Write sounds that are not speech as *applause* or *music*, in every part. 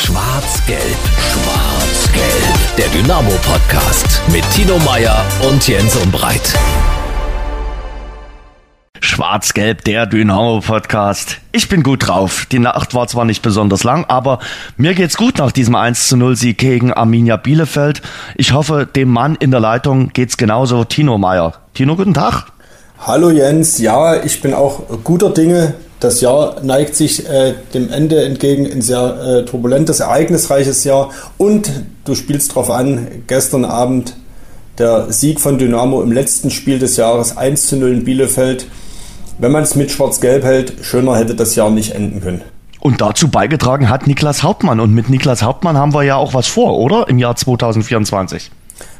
Schwarz-Gelb, Schwarz-Gelb. Der Dynamo-Podcast mit Tino Meyer und Jens Umbreit. Schwarz-Gelb, der Dynamo-Podcast. Ich bin gut drauf. Die Nacht war zwar nicht besonders lang, aber mir geht's gut nach diesem 1 zu 0 Sieg gegen Arminia Bielefeld. Ich hoffe, dem Mann in der Leitung geht's genauso. Tino Meyer. Tino, guten Tag. Hallo Jens, ja, ich bin auch guter Dinge. Das Jahr neigt sich äh, dem Ende entgegen, ein sehr äh, turbulentes, ereignisreiches Jahr. Und du spielst drauf an, gestern Abend der Sieg von Dynamo im letzten Spiel des Jahres 1 zu 0 in Bielefeld. Wenn man es mit Schwarz-Gelb hält, schöner hätte das Jahr nicht enden können. Und dazu beigetragen hat Niklas Hauptmann. Und mit Niklas Hauptmann haben wir ja auch was vor, oder? Im Jahr 2024.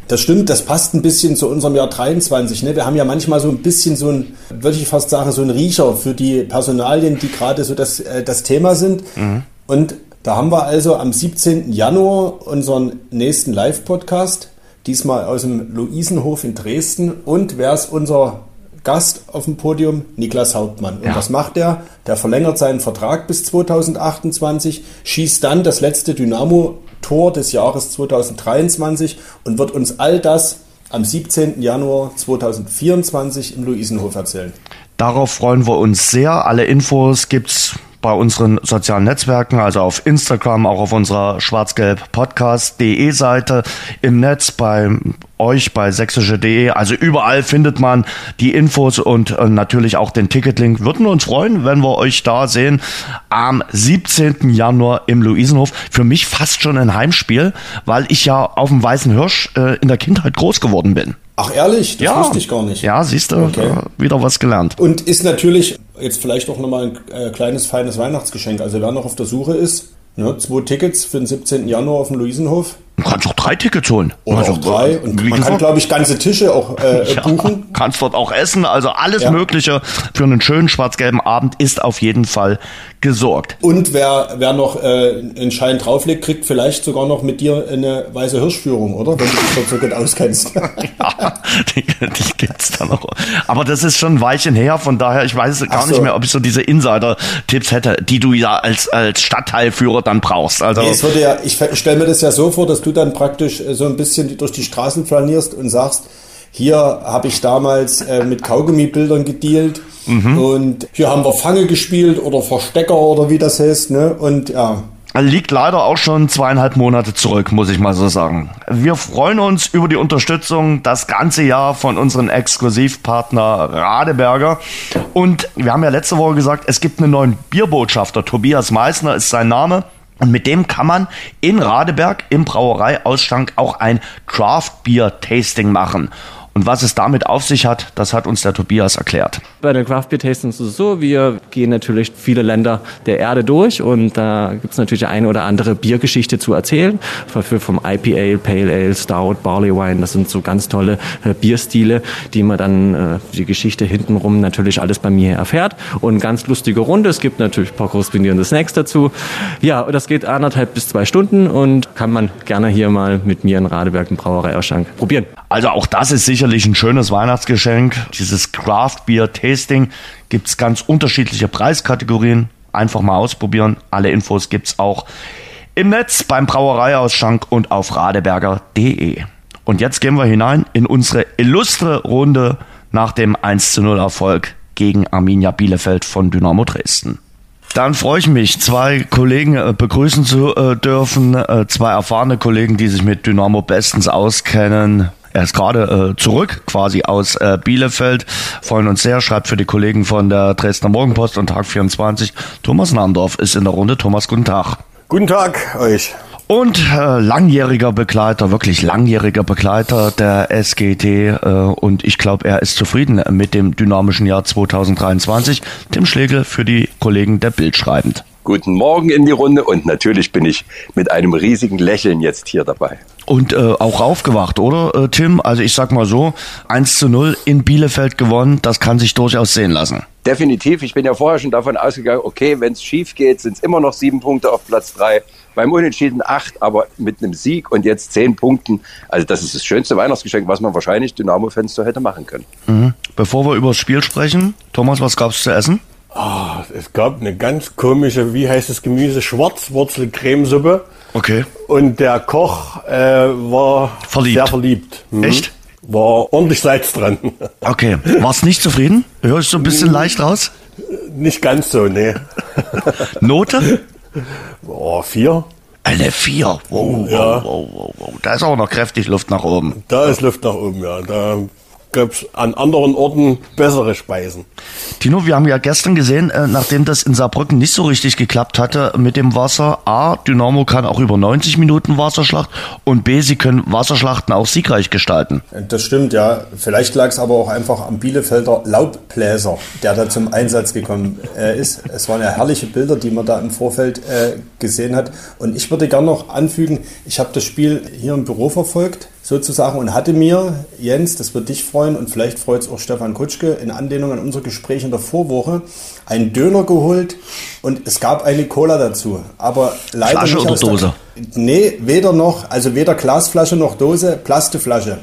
Das stimmt, das passt ein bisschen zu unserem Jahr 23. Ne? Wir haben ja manchmal so ein bisschen so ein, würde ich fast sagen, so ein Riecher für die Personalien, die gerade so das, äh, das Thema sind. Mhm. Und da haben wir also am 17. Januar unseren nächsten Live-Podcast, diesmal aus dem Luisenhof in Dresden. Und wer ist unser Gast auf dem Podium? Niklas Hauptmann. Und ja. was macht der? Der verlängert seinen Vertrag bis 2028, schießt dann das letzte Dynamo Tor des Jahres 2023 und wird uns all das am 17. Januar 2024 im Luisenhof erzählen. Darauf freuen wir uns sehr. Alle Infos gibt's bei unseren sozialen Netzwerken, also auf Instagram, auch auf unserer schwarzgelb-podcast.de Seite, im Netz, bei euch bei sächsische.de. Also überall findet man die Infos und äh, natürlich auch den Ticketlink. Würden wir uns freuen, wenn wir euch da sehen am 17. Januar im Luisenhof. Für mich fast schon ein Heimspiel, weil ich ja auf dem Weißen Hirsch äh, in der Kindheit groß geworden bin. Ach ehrlich, das ja. wusste ich gar nicht. Ja, siehst du, okay. äh, wieder was gelernt. Und ist natürlich jetzt vielleicht auch nochmal ein äh, kleines, feines Weihnachtsgeschenk. Also wer noch auf der Suche ist, ne, zwei Tickets für den 17. Januar auf dem Luisenhof. Du kannst auch drei Tickets holen. Oder also, auch drei. Und man kann, glaube ich, ganze Tische auch äh, *laughs* ja, buchen. Kannst dort auch essen. Also alles ja. Mögliche für einen schönen schwarz-gelben Abend ist auf jeden Fall gesorgt. Und wer, wer noch äh, einen Schein drauflegt, kriegt vielleicht sogar noch mit dir eine weiße Hirschführung, oder? Wenn du dich dort so gut auskennst. *laughs* ja, die, die gibt's da noch. Aber das ist schon ein Weilchen her, von daher, ich weiß gar so. nicht mehr, ob ich so diese Insider-Tipps hätte, die du ja als, als Stadtteilführer dann brauchst. Also, nee, es würde ja, ich stelle mir das ja so vor, dass du dann praktisch äh, so ein bisschen durch die Straßen flanierst und sagst, hier habe ich damals äh, mit Kaugummibildern gedealt mhm. und hier haben wir Fange gespielt oder Verstecker oder wie das heißt. Ne? Und ja, liegt leider auch schon zweieinhalb Monate zurück, muss ich mal so sagen. Wir freuen uns über die Unterstützung das ganze Jahr von unserem Exklusivpartner Radeberger. Und wir haben ja letzte Woche gesagt, es gibt einen neuen Bierbotschafter. Tobias Meissner ist sein Name. Und mit dem kann man in Radeberg im Brauereiausschank auch ein Craft Beer Tasting machen. Und was es damit auf sich hat, das hat uns der Tobias erklärt. Bei den Craft Beer Tastings ist es so, wir gehen natürlich viele Länder der Erde durch und da gibt es natürlich eine oder andere Biergeschichte zu erzählen. Vom IPA, Pale Ale, Stout, Barley Wine, das sind so ganz tolle äh, Bierstile, die man dann äh, die Geschichte hintenrum natürlich alles bei mir erfährt. Und ganz lustige Runde, es gibt natürlich ein paar korrespondierende Snacks dazu. Ja, das geht anderthalb bis zwei Stunden und kann man gerne hier mal mit mir in Radeberg im Brauereiausschank probieren. Also auch das ist sicherlich ein schönes Weihnachtsgeschenk. Dieses Craft Beer Tasting gibt es ganz unterschiedliche Preiskategorien. Einfach mal ausprobieren. Alle Infos gibt es auch im Netz beim Brauereiausschank und auf radeberger.de. Und jetzt gehen wir hinein in unsere illustre Runde nach dem 1 zu 0 Erfolg gegen Arminia Bielefeld von Dynamo Dresden. Dann freue ich mich, zwei Kollegen äh, begrüßen zu äh, dürfen, äh, zwei erfahrene Kollegen, die sich mit Dynamo bestens auskennen. Er ist gerade äh, zurück, quasi aus äh, Bielefeld. Freuen uns sehr, schreibt für die Kollegen von der Dresdner Morgenpost und Tag 24. Thomas Nahndorf ist in der Runde. Thomas, guten Tag. Guten Tag euch. Und äh, langjähriger Begleiter, wirklich langjähriger Begleiter der SGT äh, und ich glaube, er ist zufrieden mit dem dynamischen Jahr 2023. Tim Schlegel für die Kollegen der Bild schreibend. Guten Morgen in die Runde und natürlich bin ich mit einem riesigen Lächeln jetzt hier dabei. Und äh, auch aufgewacht, oder äh, Tim? Also ich sag mal so, 1 zu 0 in Bielefeld gewonnen, das kann sich durchaus sehen lassen. Definitiv, ich bin ja vorher schon davon ausgegangen, okay, wenn es schief geht, sind es immer noch sieben Punkte auf Platz drei. Beim Unentschieden acht, aber mit einem Sieg und jetzt zehn Punkten. Also das ist das schönste Weihnachtsgeschenk, was man wahrscheinlich Dynamo-Fans so hätte machen können. Mhm. Bevor wir über das Spiel sprechen, Thomas, was gab's zu essen? Ah, es gab eine ganz komische, wie heißt das Gemüse? Schwarzwurzelcremesuppe. Okay. Und der Koch äh, war Verliebt. sehr verliebt. Mhm. Echt? War ordentlich Salz dran. *laughs* Okay. Warst nicht zufrieden? Hör ich so ein bisschen leicht raus? Nicht ganz so, nee. *laughs* Note? Oh, vier. Eine 4. Wow, wow, Ja. wow, wow, wow. Da ist auch noch kräftig Luft nach oben. Da ist Luft nach oben, ja. Da gab's an anderen Orten bessere Speisen. Tino, wir haben ja gestern gesehen, äh, nachdem das in Saarbrücken nicht so richtig geklappt hatte mit dem Wasser, A, Dynamo kann auch über 90 Minuten Wasserschlacht und B, sie können Wasserschlachten auch siegreich gestalten. Das stimmt, ja. Vielleicht lag es aber auch einfach am Bielefelder Laubbläser, der da zum Einsatz gekommen äh, ist. Es waren ja herrliche Bilder, die man da im Vorfeld äh, gesehen hat. Und ich würde gerne noch anfügen, ich habe das Spiel hier im Büro verfolgt, sozusagen, und hatte mir, Jens, das wird dich freuen und vielleicht freut es auch Stefan Kutschke, in Anlehnung an unser Gespräch in der Vorwoche, einen Döner geholt und es gab eine Cola dazu. Aber leider Flasche nicht oder aus der- Dose? Nee, weder noch, also weder Glasflasche noch Dose, Plasteflasche.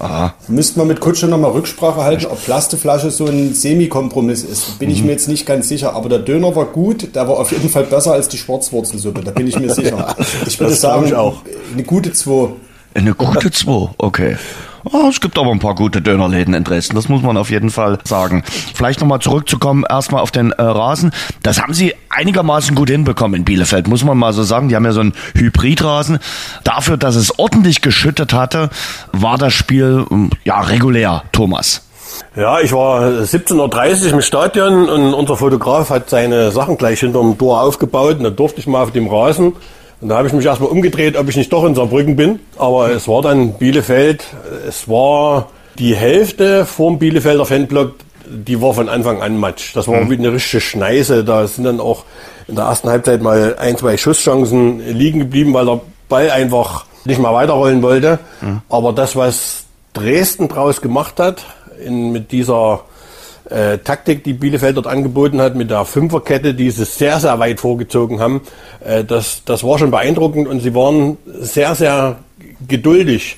Aha. Müssten wir mit Kutsche nochmal Rücksprache halten, ob Plasteflasche so ein Semi-Kompromiss ist. Bin ich mir jetzt nicht ganz sicher. Aber der Döner war gut, der war auf jeden Fall besser als die Schwarzwurzelsuppe. Da bin ich mir *laughs* sicher. ich würde sagen, ich auch. eine gute 2. Eine gute 2, okay. Ah, es gibt aber ein paar gute Dönerläden in Dresden, das muss man auf jeden Fall sagen. Vielleicht nochmal zurückzukommen, erstmal auf den äh, Rasen. Das haben sie einigermaßen gut hinbekommen in Bielefeld, muss man mal so sagen. Die haben ja so einen Hybridrasen. Dafür, dass es ordentlich geschüttet hatte, war das Spiel ähm, ja regulär, Thomas. Ja, ich war 17.30 Uhr im Stadion und unser Fotograf hat seine Sachen gleich hinterm Tor aufgebaut und da durfte ich mal auf dem Rasen. Und da habe ich mich erstmal umgedreht, ob ich nicht doch in Saarbrücken bin. Aber es war dann Bielefeld. Es war die Hälfte vorm Bielefelder Fanblock, die war von Anfang an Matsch. Das war wie eine richtige Schneise. Da sind dann auch in der ersten Halbzeit mal ein, zwei Schusschancen liegen geblieben, weil der Ball einfach nicht mal weiterrollen wollte. Aber das, was Dresden draus gemacht hat, in, mit dieser äh, Taktik, die Bielefeld dort angeboten hat, mit der Fünferkette, die sie sehr, sehr weit vorgezogen haben, äh, das, das war schon beeindruckend und sie waren sehr, sehr geduldig.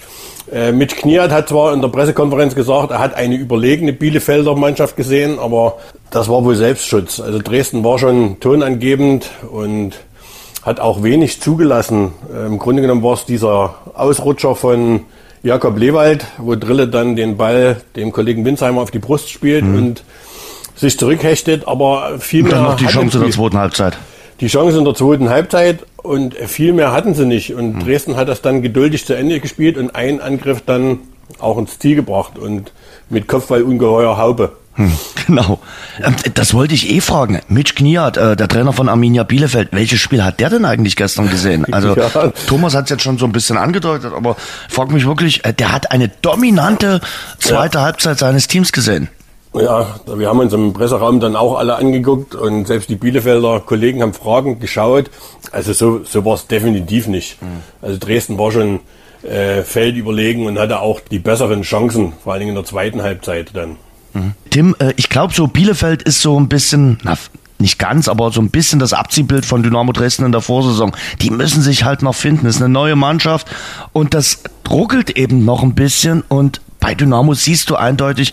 Äh, Mitch Kniat hat zwar in der Pressekonferenz gesagt, er hat eine überlegene Bielefelder Mannschaft gesehen, aber das war wohl Selbstschutz. Also Dresden war schon tonangebend und hat auch wenig zugelassen. Äh, Im Grunde genommen war es dieser Ausrutscher von Jakob Lewald, wo Drille dann den Ball dem Kollegen Winsheimer auf die Brust spielt und sich zurückhechtet, aber viel Und mehr dann noch die Chance in der zweiten Halbzeit. die Chance in der zweiten Halbzeit und viel mehr hatten sie nicht. Und Dresden hat das dann geduldig zu Ende gespielt und einen Angriff dann auch ins Ziel gebracht und mit Kopfball ungeheuer Haube. Hm, *laughs* genau. Ähm, Das wollte ich eh fragen. Mitch Kniat, äh, der Trainer von Arminia Bielefeld, welches Spiel hat der denn eigentlich gestern gesehen? *laughs* Also Ja. Thomas hat es jetzt schon so ein bisschen angedeutet, aber ich frage mich wirklich, äh, der hat eine dominante zweite Halbzeit seines Teams gesehen. Ja, wir haben uns im Presseraum dann auch alle angeguckt und selbst die Bielefelder Kollegen haben fragend geschaut. Also so, so war es definitiv nicht. Also Dresden war schon äh, feldüberlegen und hatte auch die besseren Chancen, vor allen Dingen in der zweiten Halbzeit dann. Tim, äh, ich glaube, so Bielefeld ist so ein bisschen, na, nicht ganz, aber so ein bisschen das Abziehbild von Dynamo Dresden in der Vorsaison. Die müssen sich halt noch finden. Es ist eine neue Mannschaft und das ruckelt eben noch ein bisschen und bei Dynamo siehst du eindeutig,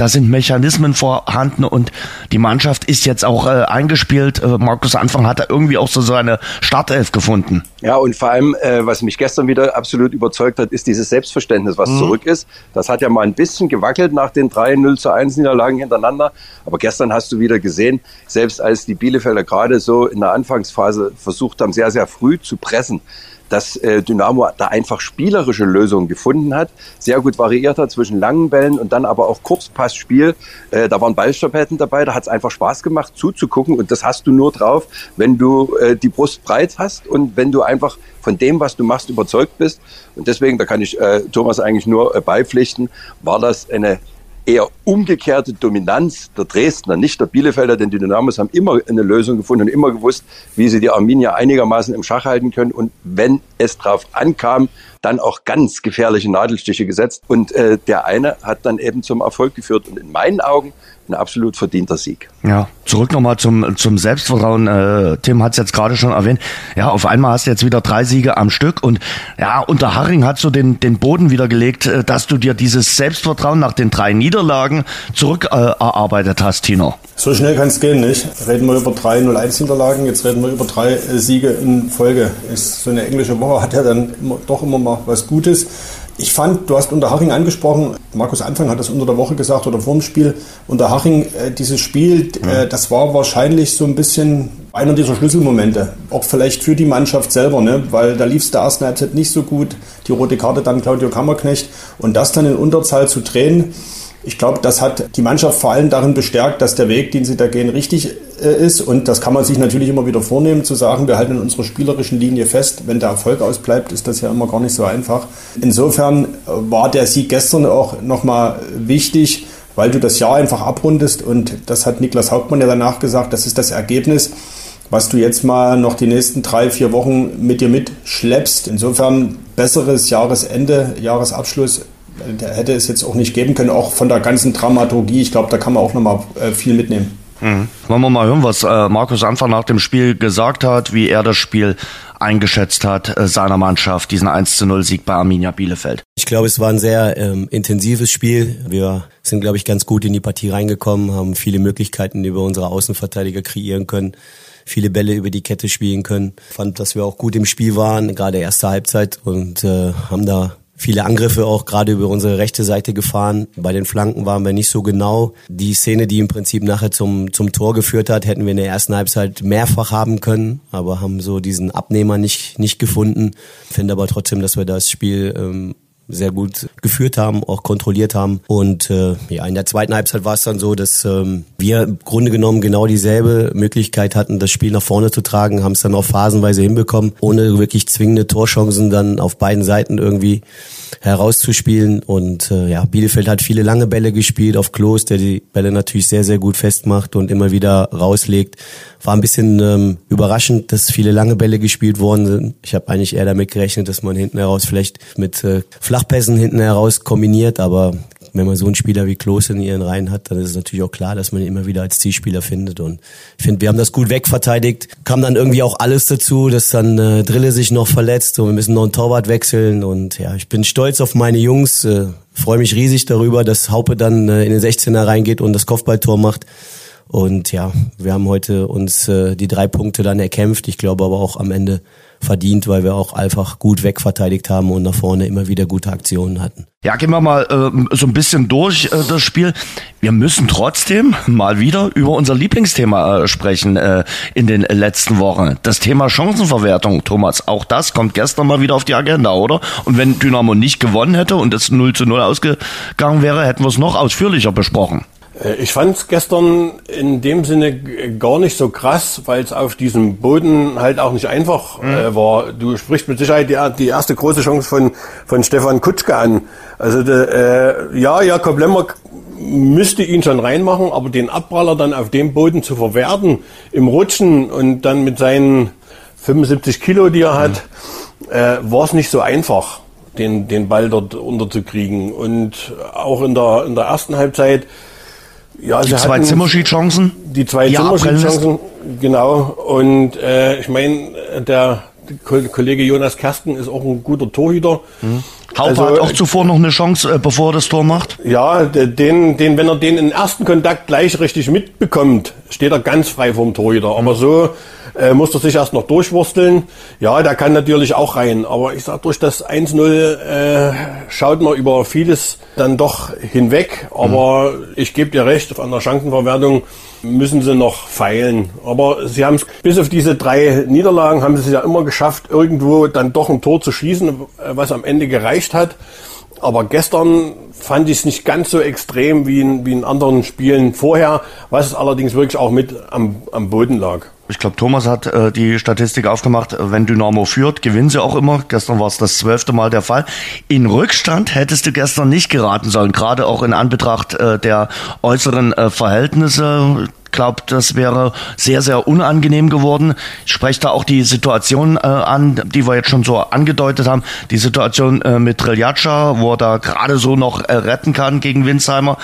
da sind Mechanismen vorhanden und die Mannschaft ist jetzt auch äh, eingespielt. Äh, Markus Anfang hat da irgendwie auch so seine Startelf gefunden. Ja, und vor allem, äh, was mich gestern wieder absolut überzeugt hat, ist dieses Selbstverständnis, was zurück ist. Das hat ja mal ein bisschen gewackelt nach den drei 0 zu 1 Niederlagen hintereinander. Aber gestern hast du wieder gesehen, selbst als die Bielefelder gerade so in der Anfangsphase versucht haben, sehr, sehr früh zu pressen, dass äh, Dynamo da einfach spielerische Lösungen gefunden hat, sehr gut variiert hat zwischen langen Bällen und dann aber auch Kurzpassspiel. Äh, da waren Ballstapetten dabei, da hat es einfach Spaß gemacht zuzugucken und das hast du nur drauf, wenn du äh, die Brust breit hast und wenn du einfach von dem, was du machst, überzeugt bist. Und deswegen, da kann ich äh, Thomas eigentlich nur äh, beipflichten, war das eine eher umgekehrte Dominanz der Dresdner, nicht der Bielefelder, denn die Dynamos haben immer eine Lösung gefunden und immer gewusst, wie sie die Arminia einigermaßen im Schach halten können. Und wenn es drauf ankam, dann auch ganz gefährliche Nadelstiche gesetzt. Und äh, der eine hat dann eben zum Erfolg geführt. Und in meinen Augen ein absolut verdienter Sieg. Ja, zurück nochmal zum, zum Selbstvertrauen. Äh, Tim hat es jetzt gerade schon erwähnt. Ja, auf einmal hast du jetzt wieder drei Siege am Stück und ja, unter Haring hat so den, den Boden wieder gelegt, äh, dass du dir dieses Selbstvertrauen nach den drei Niederlagen zurück äh, erarbeitet hast, Tino. So schnell kann es gehen, nicht? Reden wir über drei 0-1 Niederlagen, jetzt reden wir über drei äh, Siege in Folge. Ist so eine englische Woche hat ja dann immer, doch immer mal was Gutes. Ich fand, du hast unter Haching angesprochen, Markus Anfang hat das unter der Woche gesagt oder vor dem Spiel, unter Haching äh, dieses Spiel, äh, das war wahrscheinlich so ein bisschen einer dieser Schlüsselmomente, auch vielleicht für die Mannschaft selber, ne? weil da lief es der ersten Halbzeit nicht so gut, die rote Karte dann Claudio Kammerknecht und das dann in Unterzahl zu drehen, ich glaube, das hat die Mannschaft vor allem darin bestärkt, dass der Weg, den sie da gehen, richtig äh, ist. Und das kann man sich natürlich immer wieder vornehmen, zu sagen, wir halten in unserer spielerischen Linie fest. Wenn der Erfolg ausbleibt, ist das ja immer gar nicht so einfach. Insofern äh, war der Sieg gestern auch nochmal wichtig, weil du das Jahr einfach abrundest. Und das hat Niklas Hauptmann ja danach gesagt, das ist das Ergebnis was du jetzt mal noch die nächsten drei, vier Wochen mit dir mitschleppst. Insofern besseres Jahresende, Jahresabschluss hätte es jetzt auch nicht geben können, auch von der ganzen Dramaturgie. Ich glaube, da kann man auch nochmal äh, viel mitnehmen. Mhm. Wollen wir mal hören, was äh, Markus Anfang nach dem Spiel gesagt hat, wie er das Spiel eingeschätzt hat, äh, seiner Mannschaft, diesen 1 zu 0 Sieg bei Arminia Bielefeld. Ich glaube, es war ein sehr ähm, intensives Spiel. Wir sind, glaube ich, ganz gut in die Partie reingekommen, haben viele Möglichkeiten über unsere Außenverteidiger kreieren können, viele Bälle über die Kette spielen können. Fand, dass wir auch gut im Spiel waren, gerade erste Halbzeit und äh, haben da viele Angriffe auch gerade über unsere rechte Seite gefahren. Bei den Flanken waren wir nicht so genau. Die Szene, die im Prinzip nachher zum, zum Tor geführt hat, hätten wir in der ersten Halbzeit mehrfach haben können, aber haben so diesen Abnehmer nicht, nicht gefunden. Finde aber trotzdem, dass wir das Spiel ähm, sehr gut geführt haben, auch kontrolliert haben. Und äh, ja, in der zweiten Halbzeit war es dann so, dass ähm, wir im Grunde genommen genau dieselbe Möglichkeit hatten, das Spiel nach vorne zu tragen, haben es dann auch phasenweise hinbekommen, ohne wirklich zwingende Torchancen dann auf beiden Seiten irgendwie herauszuspielen. Und äh, ja, Bielefeld hat viele lange Bälle gespielt auf Klos, der die Bälle natürlich sehr, sehr gut festmacht und immer wieder rauslegt. War ein bisschen ähm, überraschend, dass viele lange Bälle gespielt worden sind. Ich habe eigentlich eher damit gerechnet, dass man hinten heraus vielleicht mit äh, Flachpässen hinten heraus kombiniert, aber wenn man so einen Spieler wie Klose in ihren Reihen hat, dann ist es natürlich auch klar, dass man ihn immer wieder als Zielspieler findet. Und ich finde, wir haben das gut wegverteidigt. Kam dann irgendwie auch alles dazu, dass dann äh, Drille sich noch verletzt und wir müssen noch einen Torwart wechseln. Und ja, ich bin stolz auf meine Jungs, äh, freue mich riesig darüber, dass Haupe dann äh, in den 16er reingeht und das Kopfballtor macht. Und ja, wir haben heute uns äh, die drei Punkte dann erkämpft. Ich glaube aber auch am Ende verdient, weil wir auch einfach gut wegverteidigt haben und nach vorne immer wieder gute Aktionen hatten. Ja, gehen wir mal äh, so ein bisschen durch äh, das Spiel. Wir müssen trotzdem mal wieder über unser Lieblingsthema äh, sprechen äh, in den letzten Wochen. Das Thema Chancenverwertung, Thomas. Auch das kommt gestern mal wieder auf die Agenda, oder? Und wenn Dynamo nicht gewonnen hätte und es 0 zu 0 ausgegangen wäre, hätten wir es noch ausführlicher besprochen. Äh, ich fand es gestern in dem Sinne gar nicht so krass, weil es auf diesem Boden halt auch nicht einfach mhm. äh, war. Du sprichst mit Sicherheit die, die, erste große Chance von, von Stefan Kutschke an. Also de, äh, ja, Jakob Lemmer müsste ihn schon reinmachen, aber den Abpraller dann auf dem Boden zu verwerten, im Rutschen und dann mit seinen 75 Kilo, die er hat, mhm. äh, war es nicht so einfach, den, den Ball dort unterzukriegen. Und auch in der, in der ersten Halbzeit ja, die zwei Zimmerschied-Chancen? Die zwei Zimmerschied-Chancen, genau. Und äh, ich meine, der Kollege Jonas Kasten ist auch ein guter Torhüter. Mhm. Also, hat auch zuvor noch eine Chance, äh, bevor er das Tor macht. Ja, den, den, wenn er den im ersten Kontakt gleich richtig mitbekommt, steht er ganz frei vom Torhüter. Aber so äh, muss er sich erst noch durchwursteln. Ja, der kann natürlich auch rein. Aber ich sag, durch das 1-0 äh, schaut man über vieles dann doch hinweg. Aber mhm. ich gebe dir recht, auf einer Chancenverwertung müssen sie noch feilen. Aber sie haben es bis auf diese drei Niederlagen haben sie es ja immer geschafft, irgendwo dann doch ein Tor zu schießen, was am Ende gereicht hat. Aber gestern fand ich es nicht ganz so extrem wie in, wie in anderen Spielen vorher, was allerdings wirklich auch mit am, am Boden lag. Ich glaube, Thomas hat äh, die Statistik aufgemacht, wenn Dynamo führt, gewinnen sie auch immer. Gestern war es das zwölfte Mal der Fall. In Rückstand hättest du gestern nicht geraten sollen, gerade auch in Anbetracht äh, der äußeren äh, Verhältnisse. glaube, das wäre sehr, sehr unangenehm geworden. Ich spreche da auch die Situation äh, an, die wir jetzt schon so angedeutet haben. Die Situation äh, mit Triljatscha, wo er da gerade so noch äh, retten kann gegen Winsheimer.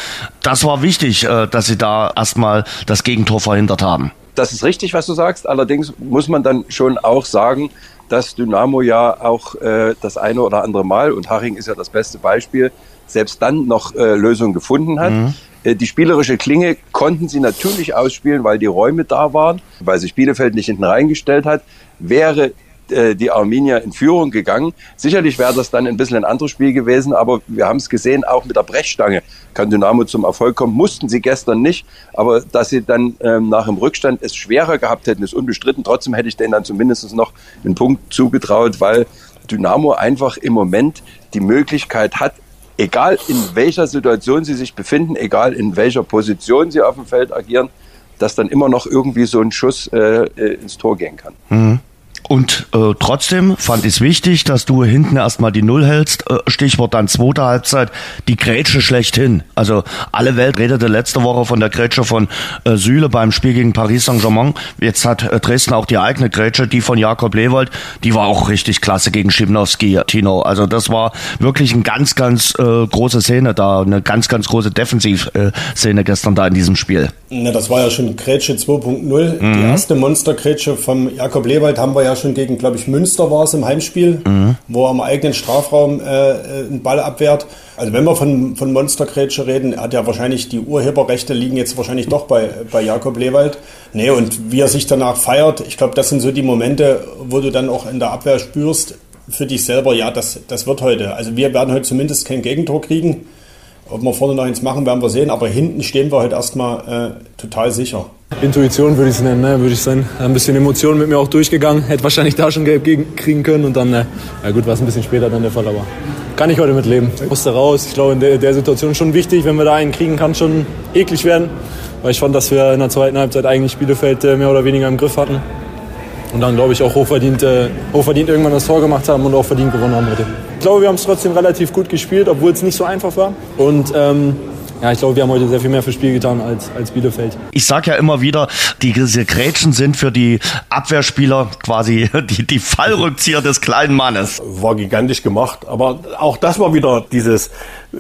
Das war wichtig, äh, dass sie da erstmal das Gegentor verhindert haben. Das ist richtig, was du sagst. Allerdings muss man dann schon auch sagen, dass Dynamo ja auch äh, das eine oder andere Mal, und Haching ist ja das beste Beispiel, selbst dann noch äh, Lösungen gefunden hat. Mhm. Äh, die spielerische Klinge konnten sie natürlich ausspielen, weil die Räume da waren, weil sich Bielefeld nicht hinten reingestellt hat. Wäre äh, die Arminia in Führung gegangen. Sicherlich wäre das dann ein bisschen ein anderes Spiel gewesen, aber wir haben es gesehen, auch mit der Brechstange kann Dynamo zum Erfolg kommen. Mussten sie gestern nicht, aber dass sie dann ähm, nach dem Rückstand es schwerer gehabt hätten, ist unbestritten. Trotzdem hätte ich denen dann zumindest noch einen Punkt zugetraut, weil Dynamo einfach im Moment die Möglichkeit hat, egal in welcher Situation sie sich befinden, egal in welcher Position sie auf dem Feld agieren, dass dann immer noch irgendwie so ein Schuss äh, äh ins Tor gehen kann. Mhm. Und äh, trotzdem fand ich es wichtig, dass du hinten erstmal die Null hältst. Äh, Stichwort dann zweite Halbzeit, die Grätsche schlechthin. Also alle Welt redete letzte Woche von der Grätsche von äh, Süle beim Spiel gegen Paris Saint-Germain. Jetzt hat äh, Dresden auch die eigene Grätsche, die von Jakob Lewald. Die war auch richtig klasse gegen Schimnowski, Tino. Also das war wirklich eine ganz, ganz äh, große Szene da, eine ganz, ganz große Defensivszene gestern da in diesem Spiel. Na, das war ja schon Grätsche 2.0. Mhm. Die erste Monster-Grätsche vom Jakob Lewald haben wir ja schon gegen, glaube ich, Münster war es im Heimspiel, mhm. wo er im eigenen Strafraum äh, einen Ball abwehrt. Also wenn wir von, von Monstergrätsche reden, hat ja wahrscheinlich die Urheberrechte liegen jetzt wahrscheinlich doch bei, bei Jakob Lewald. Nee, und wie er sich danach feiert, ich glaube, das sind so die Momente, wo du dann auch in der Abwehr spürst, für dich selber, ja, das, das wird heute. Also wir werden heute zumindest kein Gegentor kriegen. Ob wir vorne noch eins machen, werden wir sehen. Aber hinten stehen wir heute erstmal äh, total sicher. Intuition würde ich es nennen, ne? würde ich sagen. Ein bisschen Emotionen mit mir auch durchgegangen. Hätte wahrscheinlich da schon gelb kriegen können und dann, äh, ja gut, war es ein bisschen später dann der Fall, aber kann ich heute mitleben. Ich musste raus. Ich glaube, in der, der Situation schon wichtig, wenn wir da einen kriegen, kann schon eklig werden. Weil ich fand, dass wir in der zweiten Halbzeit eigentlich Bielefeld äh, mehr oder weniger im Griff hatten. Und dann, glaube ich, auch hochverdient, äh, hochverdient irgendwann das Tor gemacht haben und auch verdient gewonnen haben heute. Ich glaube, wir haben es trotzdem relativ gut gespielt, obwohl es nicht so einfach war. Und ähm, ja, ich glaube, wir haben heute sehr viel mehr fürs Spiel getan als, als Bielefeld. Ich sage ja immer wieder, die, diese Grätschen sind für die Abwehrspieler quasi *laughs* die, die Fallrückzieher des kleinen Mannes. War gigantisch gemacht, aber auch das war wieder dieses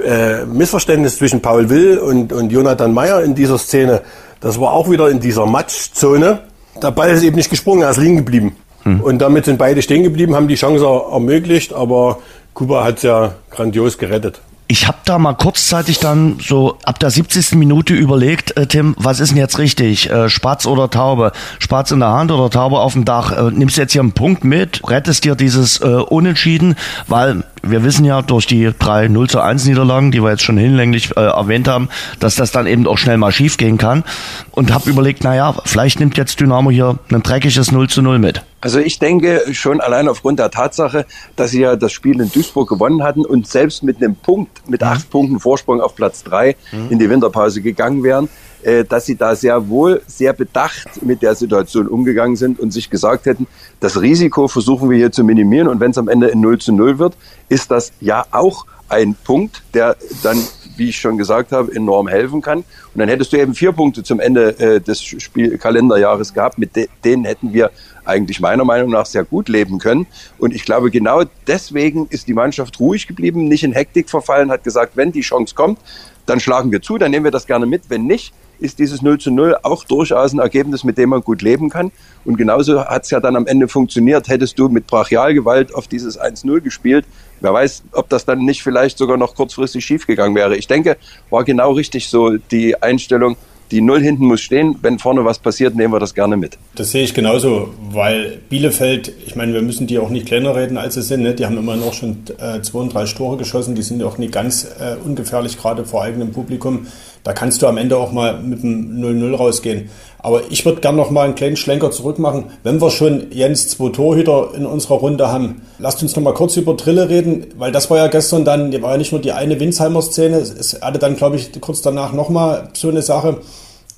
äh, Missverständnis zwischen Paul Will und, und Jonathan Meyer in dieser Szene. Das war auch wieder in dieser Matschzone. Der Ball ist eben nicht gesprungen, er ist liegen geblieben. Hm. Und damit sind beide stehen geblieben, haben die Chance ermöglicht, aber Kuba hat es ja grandios gerettet. Ich habe da mal kurzzeitig dann so ab der 70. Minute überlegt, äh, Tim, was ist denn jetzt richtig? Äh, Spatz oder Taube? Spatz in der Hand oder Taube auf dem Dach? Äh, nimmst du jetzt hier einen Punkt mit? Rettest dir dieses äh, Unentschieden? Weil wir wissen ja durch die drei 0 zu 1 Niederlagen, die wir jetzt schon hinlänglich äh, erwähnt haben, dass das dann eben auch schnell mal schief gehen kann. Und habe überlegt, naja, vielleicht nimmt jetzt Dynamo hier ein dreckiges 0 zu 0 mit. Also ich denke schon allein aufgrund der Tatsache, dass sie ja das Spiel in Duisburg gewonnen hatten und selbst mit einem Punkt, mit acht Punkten Vorsprung auf Platz drei mhm. in die Winterpause gegangen wären, äh, dass sie da sehr wohl, sehr bedacht mit der Situation umgegangen sind und sich gesagt hätten, das Risiko versuchen wir hier zu minimieren und wenn es am Ende in 0 zu 0 wird, ist das ja auch ein Punkt, der dann wie ich schon gesagt habe, enorm helfen kann. Und dann hättest du eben vier Punkte zum Ende äh, des Spielkalenderjahres gehabt. Mit de denen hätten wir eigentlich meiner Meinung nach sehr gut leben können. Und ich glaube, genau deswegen ist die Mannschaft ruhig geblieben, nicht in Hektik verfallen, hat gesagt, wenn die Chance kommt, dann schlagen wir zu, dann nehmen wir das gerne mit. Wenn nicht, ist dieses 0 zu 0 auch durchaus ein Ergebnis, mit dem man gut leben kann. Und genauso hat es ja dann am Ende funktioniert. Hättest du mit Brachialgewalt auf dieses 1-0 gespielt, wer weiß, ob das dann nicht vielleicht sogar noch kurzfristig schiefgegangen wäre. Ich denke, war genau richtig so die Einstellung, die Null hinten muss stehen. Wenn vorne was passiert, nehmen wir das gerne mit. Das sehe ich genauso, weil Bielefeld, ich meine, wir müssen die auch nicht kleiner reden, als sie sind. Ne? Die haben immerhin auch schon äh, 32 Tore geschossen. Die sind auch nicht ganz äh, ungefährlich, gerade vor eigenem Publikum. Da kannst du am Ende auch mal mit dem 0-0 rausgehen. Aber ich würde gerne noch mal einen kleinen Schlenker zurück machen. Wenn wir schon Jens zwei Torhüter in unserer Runde haben, lasst uns noch mal kurz über Trille reden, weil das war ja gestern dann, war ja nicht nur die eine Winsheimer-Szene, es hatte dann, glaube ich, kurz danach noch mal so eine Sache.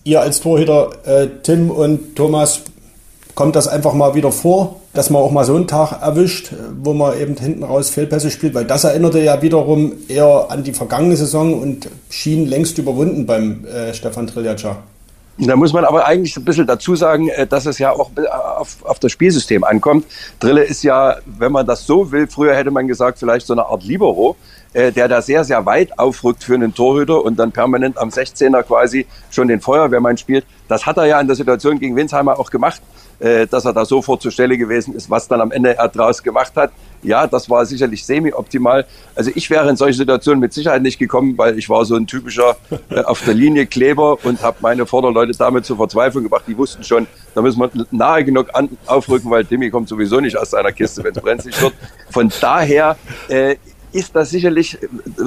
Ihr als Torhüter, äh, Tim und Thomas, kommt das einfach mal wieder vor, dass man auch mal so einen Tag erwischt, wo man eben hinten raus Fehlpässe spielt, weil das erinnerte ja wiederum eher an die vergangene Saison und schien längst überwunden beim äh, Stefan Triljatscha. Da muss man aber eigentlich ein bisschen dazu sagen, äh, dass es ja auch auf, auf das Spielsystem ankommt. Drille ist ja, wenn man das so will, früher hätte man gesagt, vielleicht so eine Art Libero, äh, der da sehr, sehr weit aufrückt für einen Torhüter und dann permanent am 16er quasi schon den Feuerwehrmann spielt. Das hat er ja in der Situation gegen Winsheimer auch gemacht, äh, dass er da sofort zur Stelle gewesen ist, was dann am Ende er draus gemacht hat. Ja, das war sicherlich semi-optimal. Also ich wäre in solche Situationen mit Sicherheit nicht gekommen, weil ich war so ein typischer *laughs* äh, auf der Linie Kleber und habe meine Vorderleute damit zur Verzweiflung gebracht. Die wussten schon, da müssen wir nahe genug an, aufrücken, weil Timmy kommt sowieso nicht aus seiner Kiste, wenn es brenzlig wird. Von daher äh, ist das sicherlich,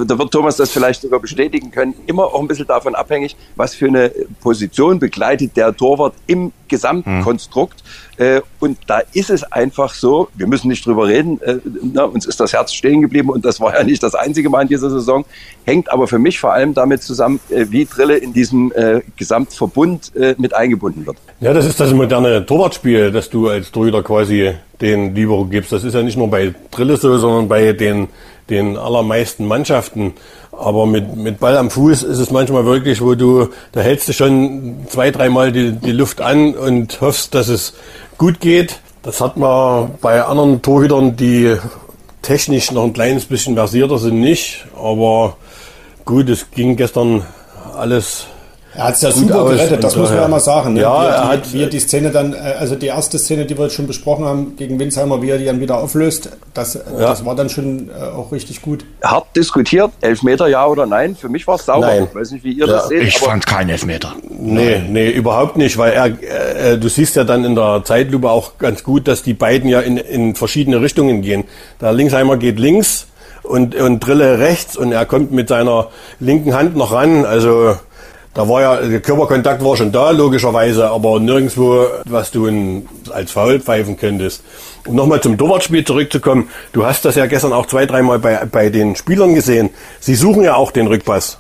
da wird Thomas das vielleicht sogar bestätigen können, immer auch ein bisschen davon abhängig, was für eine Position begleitet der Torwart im Gesamtkonstrukt. Mhm. Und da ist es einfach so, wir müssen nicht drüber reden, äh, na, uns ist das Herz stehen geblieben und das war ja nicht das einzige Mal in dieser Saison, hängt aber für mich vor allem damit zusammen, äh, wie Drille in diesem äh, Gesamtverbund äh, mit eingebunden wird. Ja, das ist das moderne Torwartspiel, dass du als Torhüter quasi den Libero gibst. Das ist ja nicht nur bei Drille so, sondern bei den den allermeisten Mannschaften. Aber mit, mit Ball am Fuß ist es manchmal wirklich, wo du, da hältst du schon zwei, dreimal die, die Luft an und hoffst, dass es gut geht. Das hat man bei anderen Torhütern, die technisch noch ein kleines bisschen versierter sind, nicht. Aber gut, es ging gestern alles er hat es ja super gerettet, das muss man ja mal sagen. Ne? Ja, wie, er die, hat, wie er die Szene dann, äh, also die erste Szene, die wir jetzt schon besprochen haben gegen Winsheimer, wie er die dann wieder auflöst, das, ja. das war dann schon äh, auch richtig gut. Hart diskutiert, Elfmeter ja oder nein. Für mich war es sauber. Nein. Ich weiß nicht, wie ihr ja. das seht. Ich fand keinen Elfmeter. Nee, nein. nee, überhaupt nicht, weil er, äh, du siehst ja dann in der Zeitlupe auch ganz gut, dass die beiden ja in, in verschiedene Richtungen gehen. Der Linksheimer geht links und, und Drille rechts und er kommt mit seiner linken Hand noch ran. Also da war ja, der Körperkontakt war schon da, logischerweise, aber nirgendwo, was du in, als Foul pfeifen könntest. Um nochmal zum Torwartspiel zurückzukommen, du hast das ja gestern auch zwei, dreimal bei, bei den Spielern gesehen. Sie suchen ja auch den Rückpass.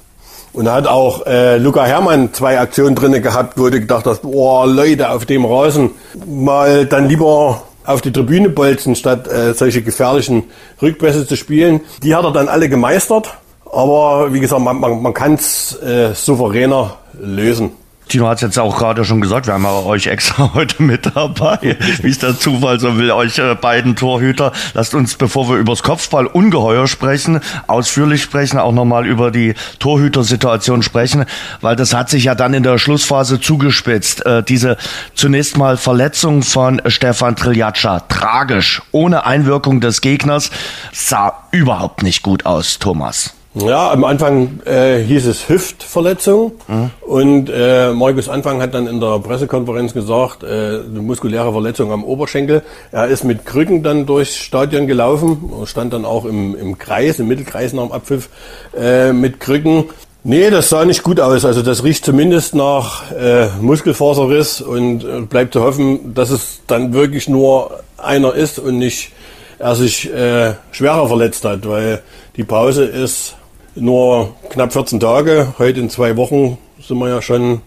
Und da hat auch äh, Luca Hermann zwei Aktionen drinne gehabt, wo du gedacht hast, oh Leute, auf dem Rasen mal dann lieber auf die Tribüne bolzen, statt äh, solche gefährlichen Rückpässe zu spielen. Die hat er dann alle gemeistert. Aber wie gesagt, man, man, man kann es äh, souveräner lösen. Tino hat es jetzt auch gerade schon gesagt, wir haben ja euch extra *laughs* heute mit dabei, wie es der Zufall so will, euch äh, beiden Torhüter. Lasst uns, bevor wir übers Kopfball ungeheuer sprechen, ausführlich sprechen, auch nochmal über die Torhütersituation sprechen, weil das hat sich ja dann in der Schlussphase zugespitzt. Äh, diese zunächst mal Verletzung von Stefan Triljaccia, tragisch, ohne Einwirkung des Gegners, sah überhaupt nicht gut aus, Thomas. Ja, am Anfang äh, hieß es Hüftverletzung mhm. und äh, Markus Anfang hat dann in der Pressekonferenz gesagt, äh, eine muskuläre Verletzung am Oberschenkel. Er ist mit Krücken dann durchs Stadion gelaufen, stand dann auch im, im Kreis, im Mittelkreis nach dem Abpfiff äh, mit Krücken. Nee, das sah nicht gut aus. Also das riecht zumindest nach äh, Muskelfaserriss und äh, bleibt zu hoffen, dass es dann wirklich nur einer ist und nicht er sich äh, schwerer verletzt hat, weil die Pause ist nur knapp 14 Tage. Heute in zwei Wochen sind wir ja schon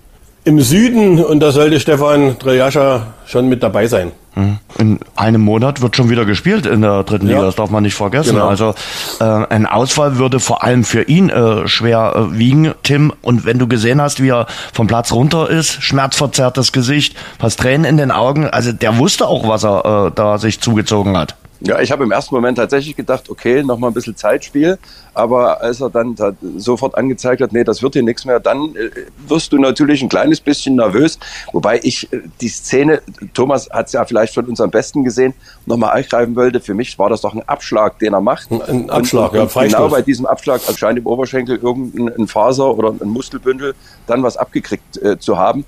im Süden und da sollte Stefan Drejascha schon mit dabei sein. Mhm. In einem Monat wird schon wieder gespielt in der dritten ja. Liga, das darf man nicht vergessen. Genau. Also äh, ein Ausfall würde vor allem für ihn äh, schwer äh, wiegen, Tim. Und wenn du gesehen hast, wie er vom Platz runter ist, schmerzverzerrtes Gesicht, fast Tränen in den Augen, also der wusste auch, was er äh, da sich zugezogen hat. Ja, ich habe im ersten Moment tatsächlich gedacht, okay, noch mal ein bisschen Zeitspiel. Aber als er dann sofort angezeigt hat, nee, das wird hier nichts mehr, dann äh, wirst du natürlich ein kleines bisschen nervös. Wobei ich äh, die Szene, Thomas hat es ja vielleicht von uns am besten gesehen, nochmal eingreifen wollte. Für mich war das doch ein Abschlag, den er macht. Ein Abschlag, und, und ja, Genau bei diesem Abschlag anscheinend im Oberschenkel irgendein Faser oder ein Muskelbündel dann was abgekriegt äh, zu haben.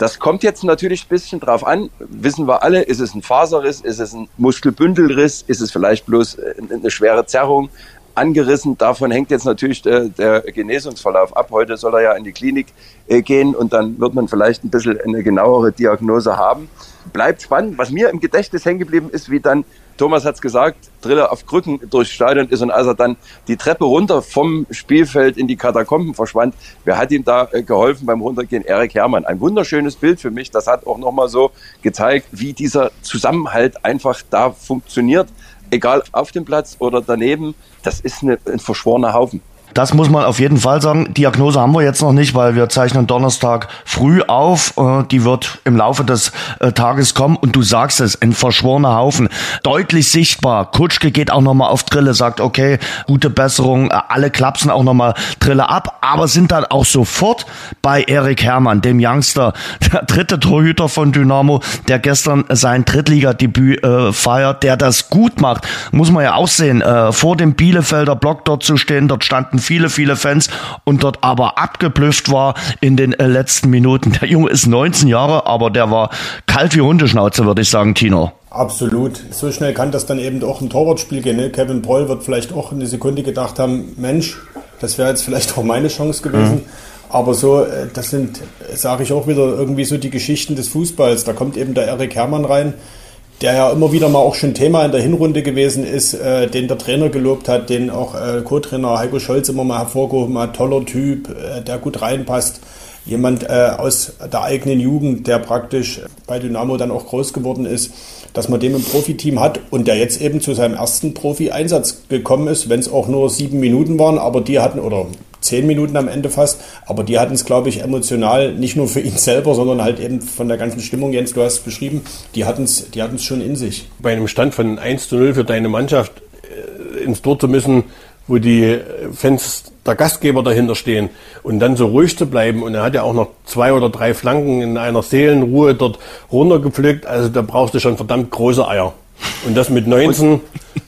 Das kommt jetzt natürlich ein bisschen drauf an. Wissen wir alle, ist es ein Faserriss, ist es ein Muskelbündelriss, ist es vielleicht bloß äh, eine schwere Zerrung angerissen. Davon hängt jetzt natürlich der, der Genesungsverlauf ab. Heute soll er ja in die Klinik äh, gehen und dann wird man vielleicht ein bisschen eine genauere Diagnose haben. Bleibt spannend. Was mir im Gedächtnis hängen geblieben ist, wie dann Thomas hat es gesagt, Driller auf Krücken durchs Stadion ist und als er dann die Treppe runter vom Spielfeld in die Katakomben verschwand, wer hat ihm da äh, geholfen beim Runtergehen? Erik Herrmann. Ein wunderschönes Bild für mich. Das hat auch nochmal so gezeigt, wie dieser Zusammenhalt einfach da funktioniert. Egal auf dem Platz oder daneben, das ist eine, ein verschworener Haufen. Das muss man auf jeden Fall sagen. Diagnose haben wir jetzt noch nicht, weil wir zeichnen Donnerstag früh auf. Äh, die wird im Laufe des äh, Tages kommen. Und du sagst es, ein verschworener Haufen. Deutlich sichtbar. Kutschke geht auch nochmal auf Drille, sagt, okay, gute Besserung. Äh, alle klapsen auch nochmal Drille ab, aber sind dann auch sofort bei Erik Herrmann, dem Youngster, *laughs* der dritte Torhüter von Dynamo, der gestern sein Drittligadebüt äh, feiert, der das gut macht. Muss man ja auch sehen. Äh, vor dem Bielefelder Block dort zu stehen, dort standen viele, viele Fans und dort aber abgeblüfft war in den äh, letzten Minuten. Der Junge ist 19 Jahre, aber der war kalt wie Hundeschnauze, würde ich sagen, Tino. Absolut. So schnell kann das dann eben auch ein Torwartspiel gehen. Ne? Kevin Broll wird vielleicht auch eine Sekunde gedacht haben, Mensch, das wäre jetzt vielleicht auch meine Chance gewesen. Mhm. Aber so, äh, das sind, sage ich auch wieder, irgendwie so die Geschichten des Fußballs. Da kommt eben der Erik Herrmann rein, der ja immer wieder mal auch schon Thema in der Hinrunde gewesen ist, äh, den der Trainer gelobt hat, den auch äh, Co-Trainer Heiko Scholz immer mal hervorgehoben hat. Toller Typ, äh, der gut reinpasst. Jemand äh, aus der eigenen Jugend, der praktisch bei Dynamo dann auch groß geworden ist, dass man den im Profiteam hat und der jetzt eben zu seinem ersten Profi-Einsatz gekommen ist, wenn es auch nur sieben Minuten waren, aber die hatten, oder zehn Minuten am Ende fast. Aber die hatten es, glaube ich, emotional nicht nur für ihn selber, sondern halt eben von der ganzen Stimmung, Jens, du hast es beschrieben, die hatten es die hatten's schon in sich. Bei einem Stand von 1 zu 0 für deine Mannschaft äh, ins Tor zu müssen, wo die Fans der Gastgeber dahinter stehen und dann so ruhig zu bleiben und er hat ja auch noch zwei oder drei Flanken in einer Seelenruhe dort runtergepflückt, also da brauchst du schon verdammt große Eier. Und das mit 19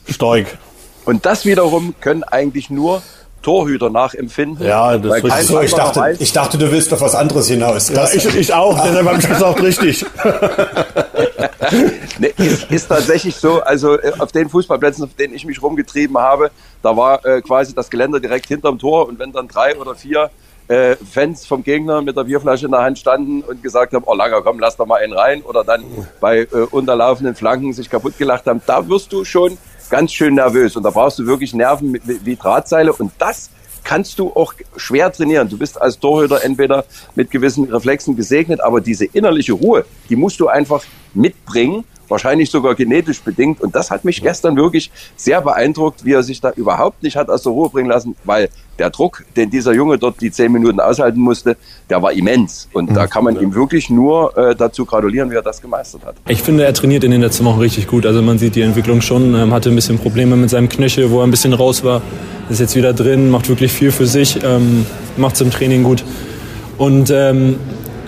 stark. Und das wiederum können eigentlich nur Torhüter nachempfinden. Ja, das ist so, ich dachte, weiß, ich dachte, du willst auf was anderes hinaus. Ja, ich, ich auch, deshalb habe ich gesagt, richtig. *laughs* nee, ist, ist, tatsächlich so, also äh, auf den Fußballplätzen, auf denen ich mich rumgetrieben habe, da war äh, quasi das Geländer direkt hinterm Tor und wenn dann drei oder vier äh, Fans vom Gegner mit der Bierflasche in der Hand standen und gesagt haben, oh Langer, komm, lass doch mal einen rein oder dann bei äh, unterlaufenden Flanken sich kaputt gelacht haben, da wirst du schon ganz schön nervös. Und da brauchst du wirklich Nerven wie Drahtseile. Und das kannst du auch schwer trainieren. Du bist als Torhüter entweder mit gewissen Reflexen gesegnet, aber diese innerliche Ruhe, die musst du einfach mitbringen wahrscheinlich sogar genetisch bedingt. Und das hat mich gestern wirklich sehr beeindruckt, wie er sich da überhaupt nicht hat aus der Ruhe bringen lassen, weil der Druck, den dieser Junge dort die zehn Minuten aushalten musste, der war immens. Und da kann man ihm wirklich nur äh, dazu gratulieren, wie er das gemeistert hat. Ich finde, er trainiert in den letzten Wochen richtig gut. Also man sieht die Entwicklung schon, ähm, hatte ein bisschen Probleme mit seinem Knöchel, wo er ein bisschen raus war. Ist jetzt wieder drin, macht wirklich viel für sich, ähm, macht es im Training gut. Und ähm,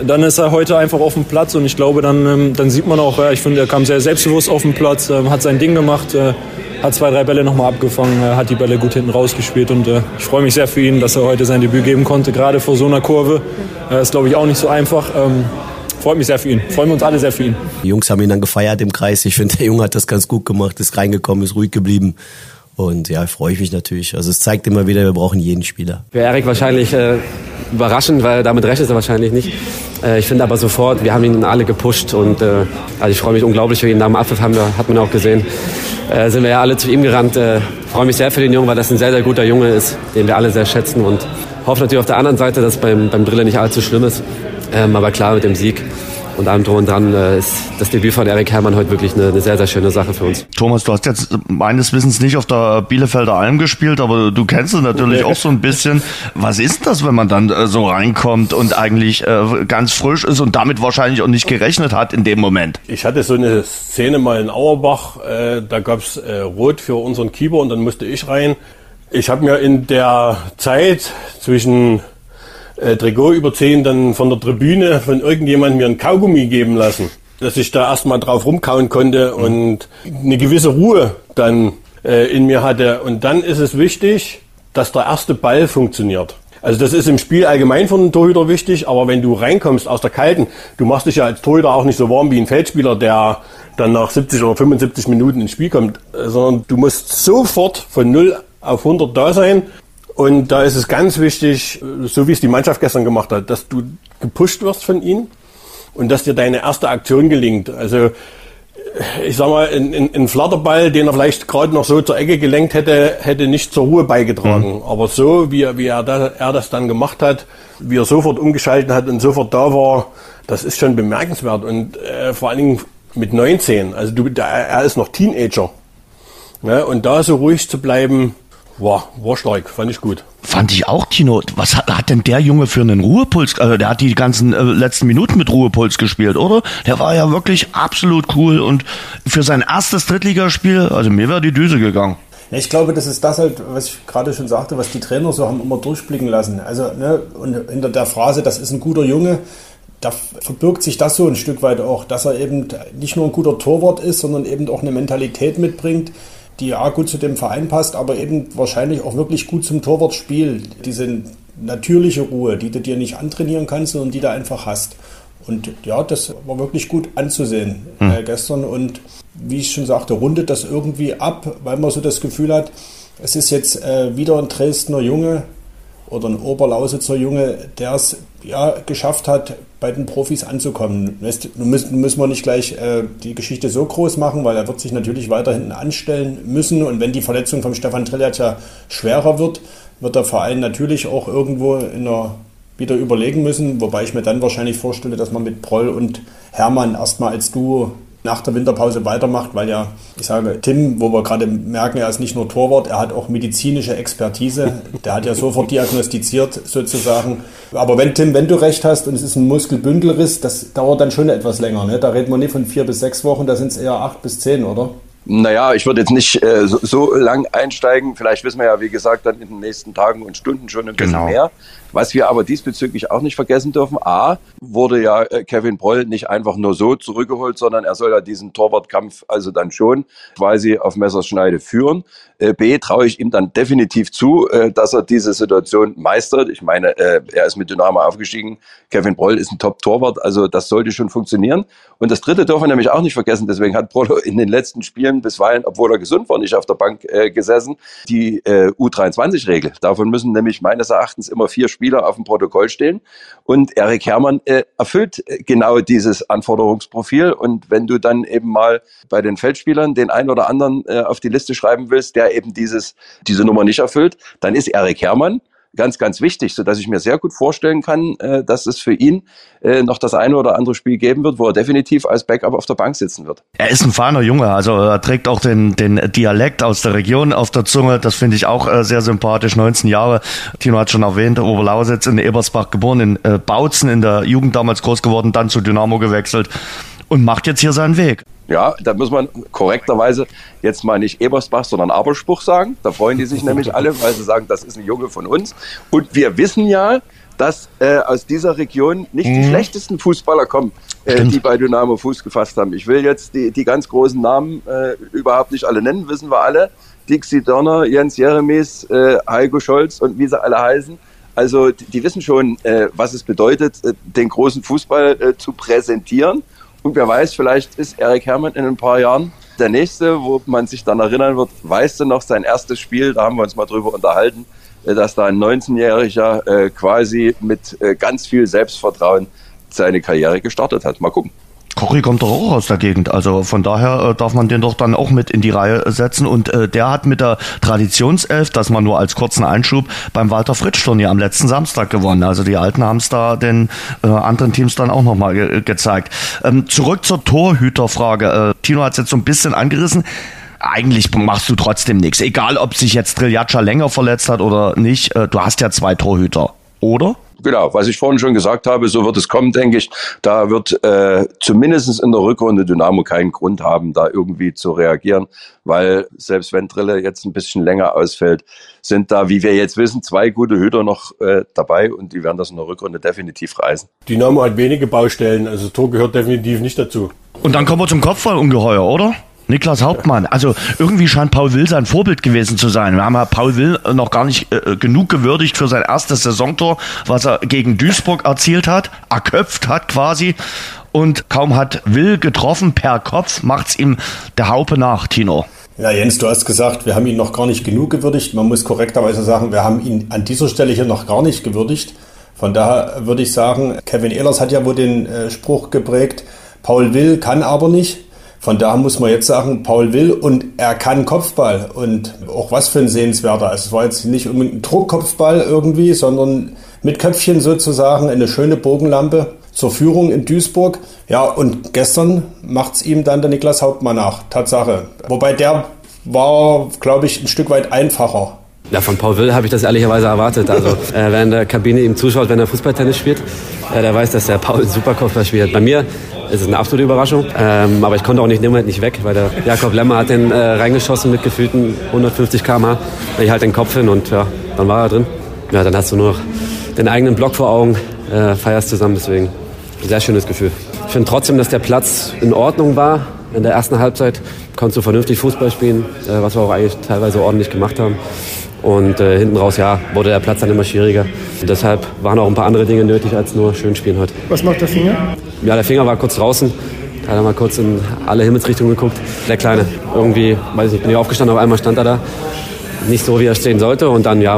dann ist er heute einfach auf dem Platz und ich glaube, dann, ähm, dann sieht man auch, ich finde, er kam sehr selbstbewusst auf den Platz, ähm, hat sein Ding gemacht, äh, hat zwei, drei Bälle nochmal abgefangen, äh, hat die Bälle gut hinten rausgespielt und äh, ich freue mich sehr für ihn, dass er heute sein Debüt geben konnte, gerade vor so einer Kurve. Das ist, glaube ich, auch nicht so einfach. Ähm, freut mich sehr für ihn. Freuen wir uns alle sehr für ihn. Die Jungs haben ihn dann gefeiert im Kreis. Ich finde, der Junge hat das ganz gut gemacht, ist reingekommen, ist ruhig geblieben. Und ja, freue ich mich natürlich. Also es zeigt immer wieder, wir brauchen jeden Spieler. Für Erik wahrscheinlich äh, überraschend, weil damit rechnet er wahrscheinlich nicht. Äh, ich finde aber sofort, wir haben ihn alle gepusht und äh, also ich freue mich unglaublich für ihn. Nach dem Abpfiff haben wir, hat man auch gesehen, äh, sind wir ja alle zu ihm gerannt. Äh, freue mich sehr für den Jungen, weil das ein sehr, sehr guter Junge ist, den wir alle sehr schätzen und hoffe natürlich auf der anderen Seite, dass beim, beim Driller nicht allzu schlimm ist. Ähm, aber klar, mit dem Sieg und allem drum und dran äh, ist das Debüt von Erik Herrmann heute wirklich eine, eine, sehr, sehr schöne Sache für uns. Thomas, du hast jetzt meines Wissens nicht auf der Bielefelder Alm gespielt, aber du kennst es natürlich auch so ein bisschen. Was ist das, wenn man dann äh, so reinkommt und eigentlich äh, ganz frisch ist und damit wahrscheinlich auch nicht gerechnet hat in dem Moment? Ich hatte so eine Szene mal in Auerbach, äh, da gab's äh, Rot für unseren Keeper und dann musste ich rein. Ich habe mir in der Zeit zwischen äh, Trikot überziehen, dann von der Tribüne von irgendjemandem mir ein Kaugummi geben lassen, dass ich da erstmal drauf rumkauen konnte und eine gewisse Ruhe dann äh, in mir hatte. Und dann ist es wichtig, dass der erste Ball funktioniert. Also das ist im Spiel allgemein für einen Torhüter wichtig, aber wenn du reinkommst aus der Kalten, du machst dich ja als Torhüter auch nicht so warm wie ein Feldspieler, der dann nach 70 oder 75 Minuten ins Spiel kommt, sondern du musst sofort von 0 auf 100 da sein und da ist es ganz wichtig, so wie es die Mannschaft gestern gemacht hat, dass du gepusht wirst von ihnen und dass dir deine erste Aktion gelingt. Also ich sag mal, ein, Flatterball, den er vielleicht gerade noch so zur Ecke gelenkt hätte, hätte nicht zur Ruhe beigetragen. Mhm. Aber so, wie, wie er, da, er das dann gemacht hat, wie er sofort umgeschalten hat und sofort da war, das ist schon bemerkenswert. Und äh, vor allen Dingen mit 19, also du, da, er ist noch Teenager. Ja, und da so ruhig zu bleiben, War, war stark, fand ich gut. Fand ich auch, Tino. Was hat, hat denn der Junge für einen Ruhepuls? Also der hat die ganzen äh, letzten Minuten mit Ruhepuls gespielt, oder? Der war ja wirklich absolut cool und für sein erstes Drittligaspiel, also mir wäre die Düse gegangen. Ja, ich glaube, das ist das halt, was ich gerade schon sagte, was die Trainer so haben immer durchblicken lassen. Also, ne, und hinter der Phrase, das ist ein guter Junge, da verbirgt sich das so ein Stück weit auch, dass er eben nicht nur ein guter Torwart ist, sondern eben auch eine Mentalität mitbringt, die ja gut zu dem Verein passt, aber eben wahrscheinlich auch wirklich gut zum Torwartspiel. Diese natürliche Ruhe, die du dir nicht antrainieren kannst, sondern die du einfach hast. Und ja, das war wirklich gut anzusehen hm. äh, gestern. Und wie ich schon sagte, rundet das irgendwie ab, weil man so das Gefühl hat, es ist jetzt äh, wieder ein Dresdner Junge oder ein Oberlausitzer Junge, der es ja, geschafft hat, bei den Profis anzukommen. Nun müssen, müssen wir nicht gleich äh, die Geschichte so groß machen, weil er wird sich natürlich weiterhin anstellen müssen. Und wenn die Verletzung von Stefan Trillat ja schwerer wird, wird der Verein natürlich auch irgendwo in einer wieder überlegen müssen, wobei ich mir dann wahrscheinlich vorstelle, dass man mit Proll und Hermann erstmal als Duo nach der Winterpause weitermacht, weil ja, ich sage, Tim, wo wir gerade merken, er ist nicht nur Torwart, er hat auch medizinische Expertise. Der hat ja sofort diagnostiziert sozusagen. Aber wenn Tim, wenn du recht hast und es ist ein Muskelbündelriss, das dauert dann schon etwas länger. Ne? Da reden wir nicht von vier bis sechs Wochen, da sind es eher acht bis zehn, oder? Naja, ich würde jetzt nicht äh, so, so, lang einsteigen. Vielleicht wissen wir ja, wie gesagt, dann in den nächsten Tagen und Stunden schon ein bisschen genau. mehr. Was wir aber diesbezüglich auch nicht vergessen dürfen, A, wurde ja äh, Kevin Broll nicht einfach nur so zurückgeholt, sondern er soll ja diesen Torwartkampf also dann schon quasi auf Messerschneide führen. Äh, B, traue ich ihm dann definitiv zu, äh, dass er diese Situation meistert. Ich meine, er ist mit Dynamo aufgestiegen. Kevin Broll ist ein Top-Torwart, also das sollte schon funktionieren. Und das Dritte dürfen wir nämlich auch nicht vergessen, deswegen hat Brollo in den letzten Spielen bisweilen, obwohl er gesund war, nicht auf der Bank gesessen, die U23-Regel. Davon müssen nämlich meines Erachtens immer vier Spieler Spieler auf dem Protokoll stehen. Und Erik Herrmann äh, erfüllt äh, genau dieses Anforderungsprofil. Und wenn du dann eben mal bei den Feldspielern den einen oder anderen äh, auf die Liste schreiben willst, der eben dieses, diese Nummer nicht erfüllt, dann ist Erik Herrmann ganz, ganz wichtig, so dass ich mir sehr gut vorstellen kann, äh, dass es für ihn äh, noch das eine oder andere Spiel geben wird, wo er definitiv als Backup auf der Bank sitzen wird. Er ist ein feiner Junge, also er trägt auch den, den Dialekt aus der Region auf der Zunge. Das finde ich auch äh, sehr sympathisch. 19 Jahre, Tino hat schon erwähnt, Oberlausitz in Ebersbach geboren, in äh, Bautzen in der Jugend damals groß geworden, dann zu Dynamo gewechselt und macht jetzt hier seinen Weg. Ja, da muss man korrekterweise jetzt mal nicht Ebersbach, sondern Aberspruch sagen. Da freuen die sich *laughs* nämlich alle, weil sie sagen, das ist ein Junge von uns. Und wir wissen ja, dass äh, aus dieser Region nicht mhm. die schlechtesten Fußballer kommen, äh, die bei Dynamo Fuß gefasst haben. Ich will jetzt die, die ganz großen Namen äh, überhaupt nicht alle nennen, wissen wir alle. Dixie Donner, Jens Jeremies, äh, Heiko Scholz und wie sie alle heißen. Also die, die wissen schon, äh, was es bedeutet, äh, den großen Fußball äh, zu präsentieren. Und wer weiß, vielleicht ist Erik Herrmann in ein paar Jahren der Nächste, wo man sich dann erinnern wird, weißt du noch, sein erstes Spiel, da haben wir uns mal drüber unterhalten, äh, dass da ein 19-Jähriger äh, quasi mit äh, ganz viel Selbstvertrauen seine Karriere gestartet hat. Mal gucken. Cory kommt doch auch aus der Gegend, also von daher äh, darf man den doch dann auch mit in die Reihe setzen und äh, der hat mit der Traditionself, das man nur als kurzen Einschub beim Walter Fritsch Turnier am letzten Samstag gewonnen. Also die Alten haben es da den äh, anderen Teams dann auch nochmal ge gezeigt. Ähm, zurück zur Torhüterfrage. Äh, Tino hat es jetzt so ein bisschen angerissen eigentlich machst du trotzdem nichts. Egal, ob sich jetzt Triljatscha länger verletzt hat oder nicht, äh, du hast ja zwei Torhüter, oder? Genau, was ich vorhin schon gesagt habe, so wird es kommen, denke ich. Da wird äh, zumindest in der Rückrunde Dynamo keinen Grund haben, da irgendwie zu reagieren, weil selbst wenn Drille jetzt ein bisschen länger ausfällt, sind da, wie wir jetzt wissen, zwei gute Hüter noch äh, dabei und die werden das in der Rückrunde definitiv reißen. Dynamo hat wenige Baustellen, also Tor gehört definitiv nicht dazu. Und dann kommen wir zum Kopfballungeheuer, oder? Niklas Hauptmann. Also irgendwie scheint Paul Will sein Vorbild gewesen zu sein. Wir haben ja Paul Will noch gar nicht äh, genug gewürdigt für sein erstes Saisontor, was er gegen Duisburg erzielt hat, erköpft hat quasi. Und kaum hat Will getroffen per Kopf, macht's ihm der Haupe nach, Tino. Ja, Jens, du hast gesagt, wir haben ihn noch gar nicht genug gewürdigt. Man muss korrekterweise sagen, wir haben ihn an dieser Stelle hier noch gar nicht gewürdigt. Von daher würde ich sagen, Kevin Ehlers hat ja wohl den äh, Spruch geprägt, Paul Will kann aber nicht. Von daher muss man jetzt sagen, Paul will und er kann Kopfball und auch was für ein sehenswerter. Also es war jetzt nicht unbedingt ein Druckkopfball irgendwie, sondern mit Köpfchen sozusagen eine schöne Bogenlampe zur Führung in Duisburg. Ja, und gestern macht es ihm dann der Niklas Hauptmann nach. Tatsache. Wobei der war, glaube ich, ein Stück weit einfacher Ja, von Paul Will habe ich das ehrlicherweise erwartet. Also *laughs* äh, wer in der Kabine ihm zuschaut, wenn er Fußballtennis spielt, äh, der weiß, dass der Paul ein super Kopfball spielt. Bei mir ist es eine absolute Überraschung, ähm, aber ich konnte auch nicht in dem Moment nicht weg, weil der Jakob Lemmer hat den äh, reingeschossen mit gefühlten 150 km/h. Ich halte den Kopf hin und ja, dann war er drin. Ja, dann hast du nur noch den eigenen Block vor Augen, äh, feierst zusammen, deswegen sehr schönes Gefühl. Ich finde trotzdem, dass der Platz in Ordnung war. In der ersten Halbzeit konntest du vernünftig Fußball spielen, äh, was wir auch eigentlich teilweise ordentlich gemacht haben. Und äh, hinten raus, ja, wurde der Platz dann immer schwieriger. Und deshalb waren auch ein paar andere Dinge nötig als nur schön spielen heute. Was macht der Finger? Ja, der Finger war kurz draußen. Da hat er mal kurz in alle Himmelsrichtungen geguckt. Der Kleine. Irgendwie, weiß ich nicht, bin ich aufgestanden, auf einmal stand er da. Nicht so, wie er stehen sollte. Und dann, ja,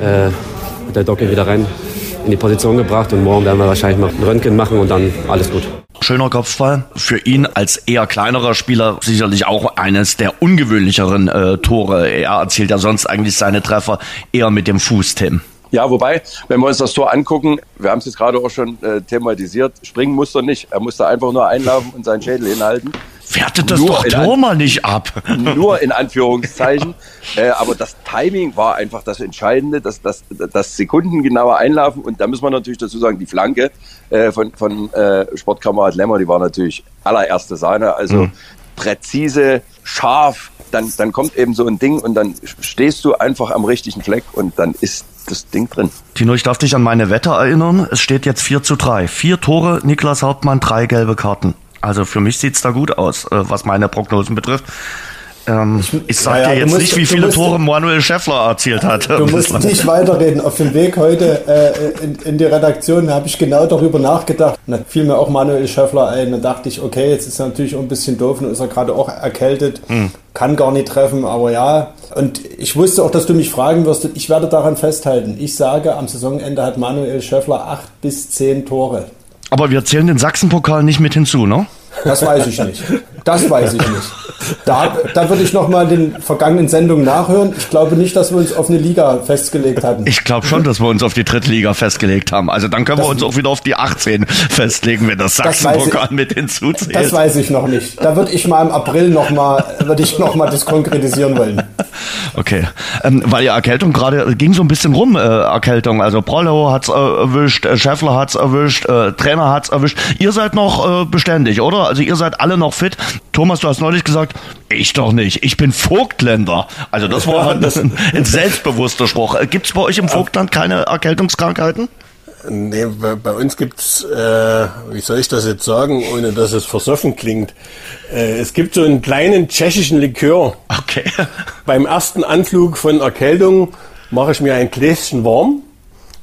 äh, hat der Doc ihn wieder rein in die Position gebracht. Und morgen werden wir wahrscheinlich noch ein Röntgen machen und dann alles gut. Schöner Kopfball. Für ihn als eher kleinerer Spieler sicherlich auch eines der ungewöhnlicheren äh, Tore. Er erzielt ja sonst eigentlich seine Treffer eher mit dem Fuß, Tim. Ja, wobei, wenn wir uns das Tor angucken, wir haben es jetzt gerade auch schon äh, thematisiert, springen muss er nicht. Er musste einfach nur einlaufen und seinen Schädel hinhalten. Wertet das doch Tor mal nicht ab. Nur in *laughs* Anführungszeichen. äh, aber das Timing war einfach das Entscheidende, das, das, das sekundengenaue Einlaufen. Und da müssen wir natürlich dazu sagen, die Flanke äh, von, von äh, Sportkamerad Lemmer, die war natürlich allererste Sahne. Also mhm. präzise, scharf. Dann, dann kommt eben so ein Ding und dann stehst du einfach am richtigen Fleck und dann ist das Ding drin. Tino, ich darf dich an meine Wette erinnern. Es steht jetzt 4 zu 3. Vier Tore, Niklas Hauptmann, drei gelbe Karten. Also für mich sieht's da gut aus, äh, was meine Prognosen betrifft. Ähm, ich sag ja, dir jetzt musst, nicht, wie viele Tore Manuel Schäffler erzielt hat. Du musst nicht weiterreden. Auf dem Weg heute äh, in, in, die Redaktion habe ich genau darüber nachgedacht. Da fiel mir auch Manuel Schäffler ein. Da dachte ich, okay, jetzt ist er natürlich auch ein bisschen doof und ist er gerade auch erkältet. Hm. Kann gar nicht treffen, aber ja. Und ich wusste auch, dass du mich fragen wirst. Ich werde daran festhalten. Ich sage, am Saisonende hat Manuel Schäffler acht bis zehn Tore. Aber wir zählen den Sachsenpokal nicht mit hinzu, ne? Das weiß ich nicht. Das weiß ich nicht. Da, da würde ich nochmal den vergangenen Sendungen nachhören. Ich glaube nicht, dass wir uns auf eine Liga festgelegt hatten. Ich glaube schon, dass wir uns auf die Drittliga festgelegt haben. Also dann können das, wir uns auch wieder auf die 18 festlegen, wenn das Sachsenpokal mit hinzuzählt. Das weiß ich noch nicht. Da würde ich mal im April nochmal, würde ich noch mal das konkretisieren wollen. Okay, ähm, weil ja Erkältung gerade ging so ein bisschen rum, äh, Erkältung. Also Prollo hat's äh, erwischt, äh, Scheffler hat's erwischt, äh, Trainer hat's erwischt. Ihr seid noch äh, beständig, oder? Also ihr seid alle noch fit. Thomas, du hast neulich gesagt, ich doch nicht. Ich bin Vogtländer. Also das war *laughs* ein, ein selbstbewusster Spruch. Äh, Gibt es bei euch im Vogtland keine Erkältungskrankheiten? Nee, bei, bei uns gibt's, äh, wie soll ich das jetzt sagen, ohne dass es versoffen klingt. Äh, es gibt so einen kleinen tschechischen Likör. Okay. *laughs* Beim ersten Anflug von Erkältung mache ich mir ein Gläschen warm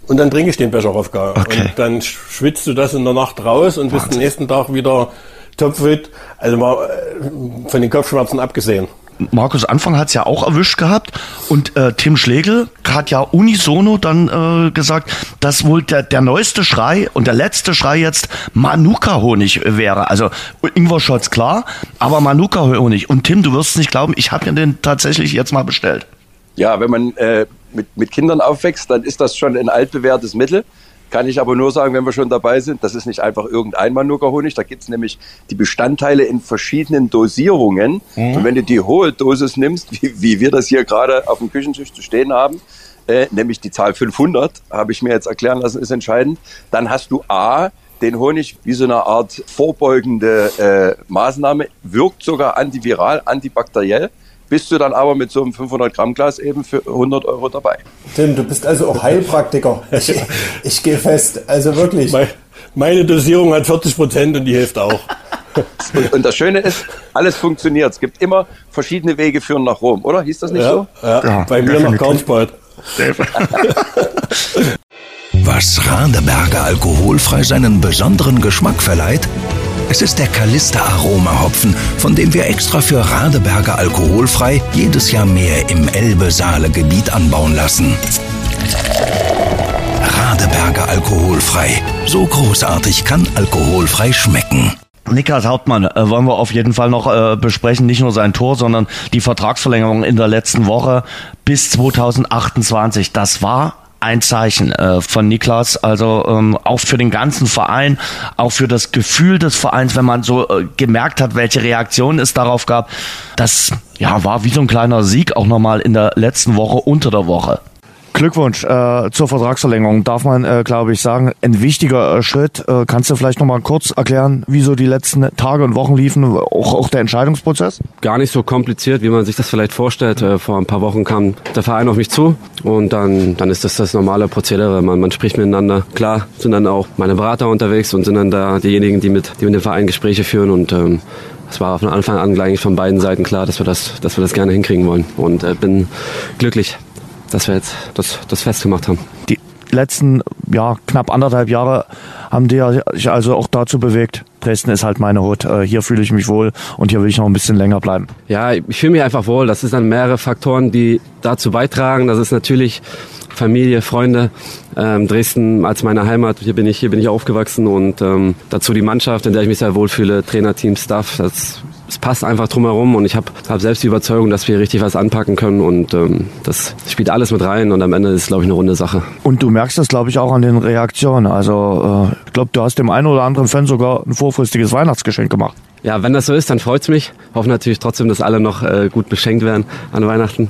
und dann trinke ich den Becher auf gar. Okay. Und dann schwitzt du das in der Nacht raus und Wahnsinn. bist den nächsten Tag wieder topfit. Also mal äh, von den Kopfschmerzen abgesehen. Markus Anfang hat es ja auch erwischt gehabt und äh, Tim Schlegel hat ja unisono dann äh, gesagt, dass wohl der, der neueste Schrei und der letzte Schrei jetzt Manuka-Honig wäre. Also Ingwer-Shots klar, aber Manuka-Honig. Und Tim, du wirst es nicht glauben, ich habe mir den tatsächlich jetzt mal bestellt. Ja, wenn man äh, mit, mit Kindern aufwächst, dann ist das schon ein altbewährtes Mittel. Kann ich aber nur sagen, wenn wir schon dabei sind, das ist nicht einfach irgendein Manuka-Honig. Da gibt es nämlich die Bestandteile in verschiedenen Dosierungen. Mhm. Und wenn du die hohe Dosis nimmst, wie, wie wir das hier gerade auf dem Küchentisch zu stehen haben, äh, nämlich die Zahl 500, habe ich mir jetzt erklären lassen, ist entscheidend, dann hast du A, den Honig wie so eine Art vorbeugende äh, Maßnahme, wirkt sogar antiviral, antibakteriell bist du dann aber mit so einem 500 Gramm Glas eben für 100 Euro dabei. Tim, du bist also auch Heilpraktiker. *laughs* Ich, ich gehe fest, also wirklich. Meine Dosierung hat 40 Prozent und die hilft auch. *laughs* Und, und, das Schöne ist, alles funktioniert. Es gibt immer verschiedene Wege führen nach Rom, oder? Hieß das nicht ja, so? Ja, ja bei mir nach Karlsbad. *laughs* Was Radeberger alkoholfrei seinen besonderen Geschmack verleiht? Es ist der Kalista Aroma Hopfen, von dem wir extra für Radeberger alkoholfrei jedes Jahr mehr im Elbe-Saale-Gebiet anbauen lassen. Radeberger alkoholfrei. So großartig kann alkoholfrei schmecken. Niklas Hauptmann äh, wollen wir auf jeden Fall noch äh, besprechen, nicht nur sein Tor, sondern die Vertragsverlängerung in der letzten Woche bis 2028. Das war ein Zeichen äh, von Niklas. Also ähm, auch für den ganzen Verein, auch für das Gefühl des Vereins, wenn man so äh, gemerkt hat, welche Reaktion es darauf gab. Das ja, war wie so ein kleiner Sieg auch nochmal in der letzten Woche unter der Woche. Glückwunsch äh, zur Vertragsverlängerung, darf man, äh, glaube ich, sagen. Ein wichtiger äh, Schritt. Äh, kannst du vielleicht nochmal kurz erklären, wie so die letzten Tage und Wochen liefen, auch, auch der Entscheidungsprozess? Gar nicht so kompliziert, wie man sich das vielleicht vorstellt. Äh, vor ein paar Wochen kam der Verein auf mich zu und dann, dann ist das das normale Prozedere. Man, man spricht miteinander. Klar sind dann auch meine Berater unterwegs und sind dann da diejenigen, die mit, die mit dem Verein Gespräche führen und ähm, es war von Anfang an gleich von beiden Seiten klar, dass wir das, dass wir das gerne hinkriegen wollen. Und äh, bin glücklich, dass wir jetzt das, das festgemacht haben. Die letzten ja, knapp anderthalb Jahre haben die sich also auch dazu bewegt. Dresden ist halt meine Hut. Äh, hier fühle ich mich wohl und hier will ich noch ein bisschen länger bleiben. Ja, ich fühle mich einfach wohl. Das sind dann mehrere Faktoren, die dazu beitragen. Das ist natürlich Familie, Freunde. Ähm, Dresden als meine Heimat. Hier bin ich, hier bin ich aufgewachsen und ähm, dazu die Mannschaft, in der ich mich sehr wohlfühle, Trainer, Team, Staff. Das, es passt einfach drumherum und ich habe hab selbst die Überzeugung, dass wir richtig was anpacken können und ähm, das spielt alles mit rein und am Ende ist es, glaube ich, eine runde Sache. Und du merkst das, glaube ich, auch an den Reaktionen. Also äh, ich glaube, du hast dem einen oder anderen Fan sogar ein vorfristiges Weihnachtsgeschenk gemacht. Ja, wenn das so ist, dann freut's mich. Hoffe natürlich trotzdem, dass alle noch äh, gut beschenkt werden an Weihnachten.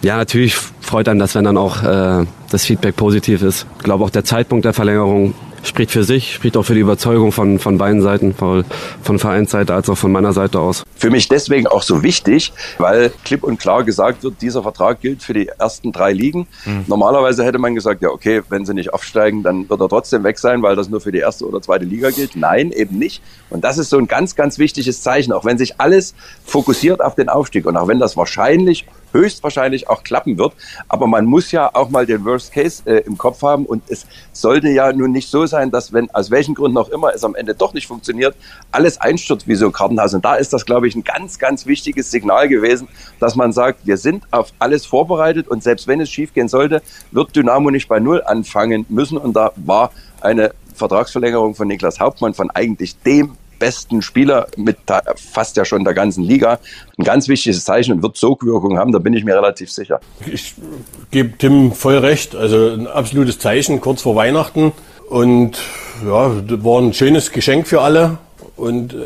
Ja, natürlich freut einen das, wenn dann auch äh, das Feedback positiv ist. Ich glaube auch der Zeitpunkt der Verlängerung spricht für sich, spricht auch für die Überzeugung von, von beiden Seiten, von, von Vereinsseite als auch von meiner Seite aus. Für mich deswegen auch so wichtig, weil klipp und klar gesagt wird, dieser Vertrag gilt für die ersten drei Ligen. Mhm. Normalerweise hätte man gesagt, ja okay, wenn sie nicht aufsteigen, dann wird er trotzdem weg sein, weil das nur für die erste oder zweite Liga gilt. Nein, eben nicht. Und das ist so ein ganz, ganz wichtiges Zeichen, auch wenn sich alles fokussiert auf den Aufstieg und auch wenn das wahrscheinlich höchstwahrscheinlich auch klappen wird. Aber man muss ja auch mal den Worst Case äh, im Kopf haben und es sollte ja nun nicht so sein, dass wenn aus welchen Gründen auch immer es am Ende doch nicht funktioniert, alles einstürzt wie so ein Kartenhaus. Und da ist das, glaube ich, ein ganz, ganz wichtiges Signal gewesen, dass man sagt, wir sind auf alles vorbereitet und selbst wenn es schiefgehen sollte, wird Dynamo nicht bei Null anfangen müssen. Und da war eine Vertragsverlängerung von Niklas Hauptmann von eigentlich dem besten Spieler mit fast ja schon der ganzen Liga. Ein ganz wichtiges Zeichen und wird Sogwirkung haben, da bin ich mir relativ sicher. Ich gebe Tim voll recht. Also ein absolutes Zeichen kurz vor Weihnachten. Und ja, war ein schönes Geschenk für alle. Und äh,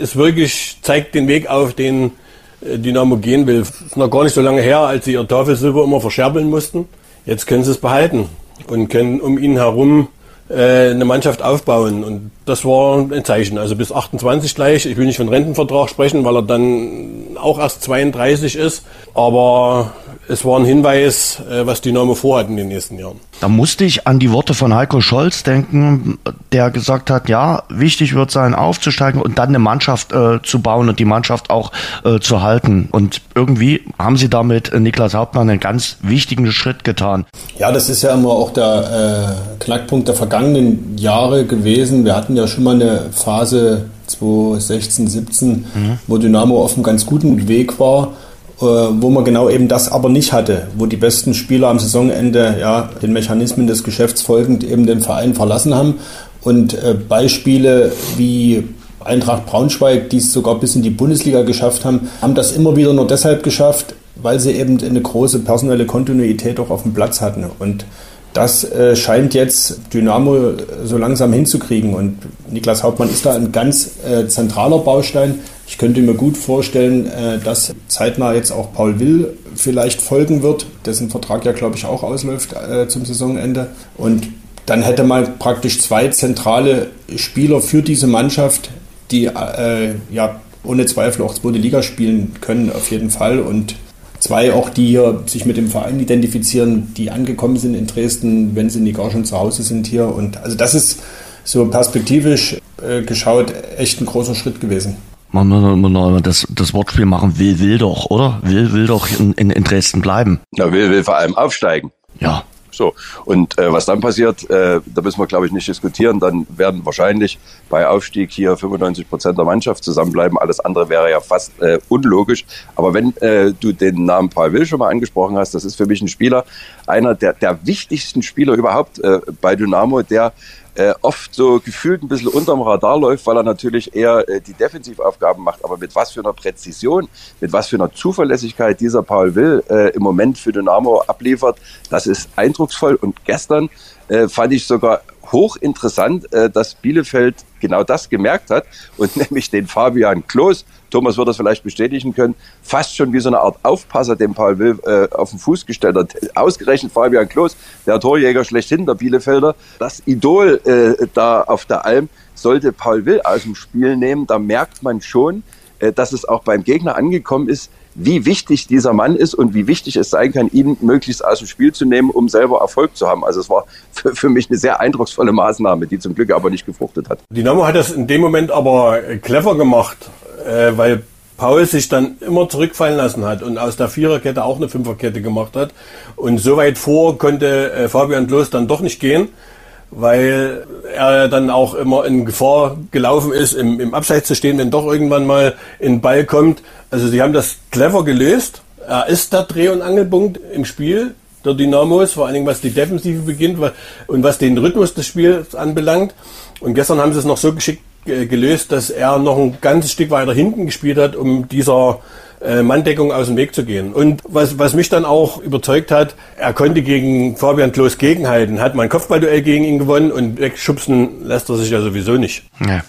es wirklich zeigt den Weg auf, den äh, Dynamo gehen will. Es ist noch gar nicht so lange her, als sie ihr Tafelsilber immer verscherbeln mussten. Jetzt können sie es behalten und können um ihn herum äh, eine Mannschaft aufbauen. Und das war ein Zeichen. Also bis 28 gleich. Ich will nicht von Rentenvertrag sprechen, weil er dann auch erst 32 ist. Aber es war ein Hinweis, äh, was Dynamo vorhat in den nächsten Jahren. Da musste ich an die Worte von Heiko Scholz denken, der gesagt hat, ja, wichtig wird sein, aufzusteigen und dann eine Mannschaft äh, zu bauen und die Mannschaft auch äh, zu halten. Und irgendwie haben sie damit äh, Niklas Hauptmann einen ganz wichtigen Schritt getan. Ja, das ist ja immer auch der äh, Knackpunkt der vergangenen Jahre gewesen. Wir hatten ja schon mal eine Phase 2016, 17, mhm. wo Dynamo auf einem ganz guten Weg war äh, wo man genau eben das aber nicht hatte, wo die besten Spieler am Saisonende ja den Mechanismen des Geschäfts folgend eben den Verein verlassen haben und äh, Beispiele wie Eintracht Braunschweig, die es sogar bis in die Bundesliga geschafft haben, haben das immer wieder nur deshalb geschafft, weil sie eben eine große personelle Kontinuität auch auf dem Platz hatten und das äh, scheint jetzt Dynamo so langsam hinzukriegen und Niklas Hauptmann ist da ein ganz äh, zentraler Baustein. Ich könnte mir gut vorstellen, äh, dass zeitnah jetzt auch Paul Will vielleicht folgen wird, dessen Vertrag ja, glaube ich, auch ausläuft äh, zum Saisonende. Und dann hätte man praktisch zwei zentrale Spieler für diese Mannschaft, die äh, ja ohne Zweifel auch zweite Liga spielen können, auf jeden Fall. Und zwei auch, die hier sich mit dem Verein identifizieren, die angekommen sind in Dresden, wenn sie nicht gar schon zu Hause sind hier. Und also das ist so perspektivisch äh, geschaut echt ein großer Schritt gewesen man muss das, das Wortspiel machen, will, will doch, oder? Will, will doch in, in, in Dresden bleiben. Na, will, will vor allem aufsteigen. Ja. So, und äh, was dann passiert, äh, da müssen wir, glaube ich, nicht diskutieren. Dann werden wahrscheinlich bei Aufstieg hier 95 Prozent der Mannschaft zusammenbleiben. Alles andere wäre ja fast äh, unlogisch. Aber wenn äh, du den Namen Paul Will schon mal angesprochen hast, das ist für mich ein Spieler, einer der, der wichtigsten Spieler überhaupt äh, bei Dynamo, der äh, oft so gefühlt ein bisschen unterm Radar läuft, weil er natürlich eher äh, die Defensivaufgaben macht. Aber mit was für einer Präzision, mit was für einer Zuverlässigkeit dieser Paul Will äh, im Moment für Dynamo abliefert, das ist eindrucksvoll. Und gestern äh, fand ich sogar hochinteressant, äh, dass Bielefeld genau das gemerkt hat *laughs* und nämlich den Fabian Klos, Thomas wird das vielleicht bestätigen können, fast schon wie so eine Art Aufpasser, den Paul Will äh, auf den Fuß gestellt hat. *laughs* Ausgerechnet Fabian Klos, der Torjäger schlechthin der Bielefelder, das Idol äh, da auf der Alm, sollte Paul Will aus dem Spiel nehmen. Da merkt man schon, äh, dass es auch beim Gegner angekommen ist, wie wichtig dieser Mann ist und wie wichtig es sein kann, ihn möglichst aus dem Spiel zu nehmen, um selber Erfolg zu haben. Also es war für, für mich eine sehr eindrucksvolle Maßnahme, die zum Glück aber nicht gefruchtet hat. Dynamo hat das in dem Moment aber clever gemacht, äh, weil Paul sich dann immer zurückfallen lassen hat und aus der Viererkette auch eine Fünferkette gemacht hat. Und so weit vor konnte äh, Fabian Klos dann doch nicht gehen weil er dann auch immer in Gefahr gelaufen ist, im, im Abseits zu stehen, wenn doch irgendwann mal ein Ball kommt. Also sie haben das clever gelöst. Er ist der Dreh- und Angelpunkt im Spiel der Dynamos, vor allen Dingen was die Defensive beginnt und was den Rhythmus des Spiels anbelangt. Und gestern haben sie es noch so geschickt äh, gelöst, dass er noch ein ganzes Stück weiter hinten gespielt hat, um dieser Manndeckung aus dem Weg zu gehen. Und was, was mich dann auch überzeugt hat, er konnte gegen Fabian Klos gegenhalten, hat mal ein Kopfballduell gegen ihn gewonnen und wegschubsen lässt er sich ja sowieso nicht. Ja.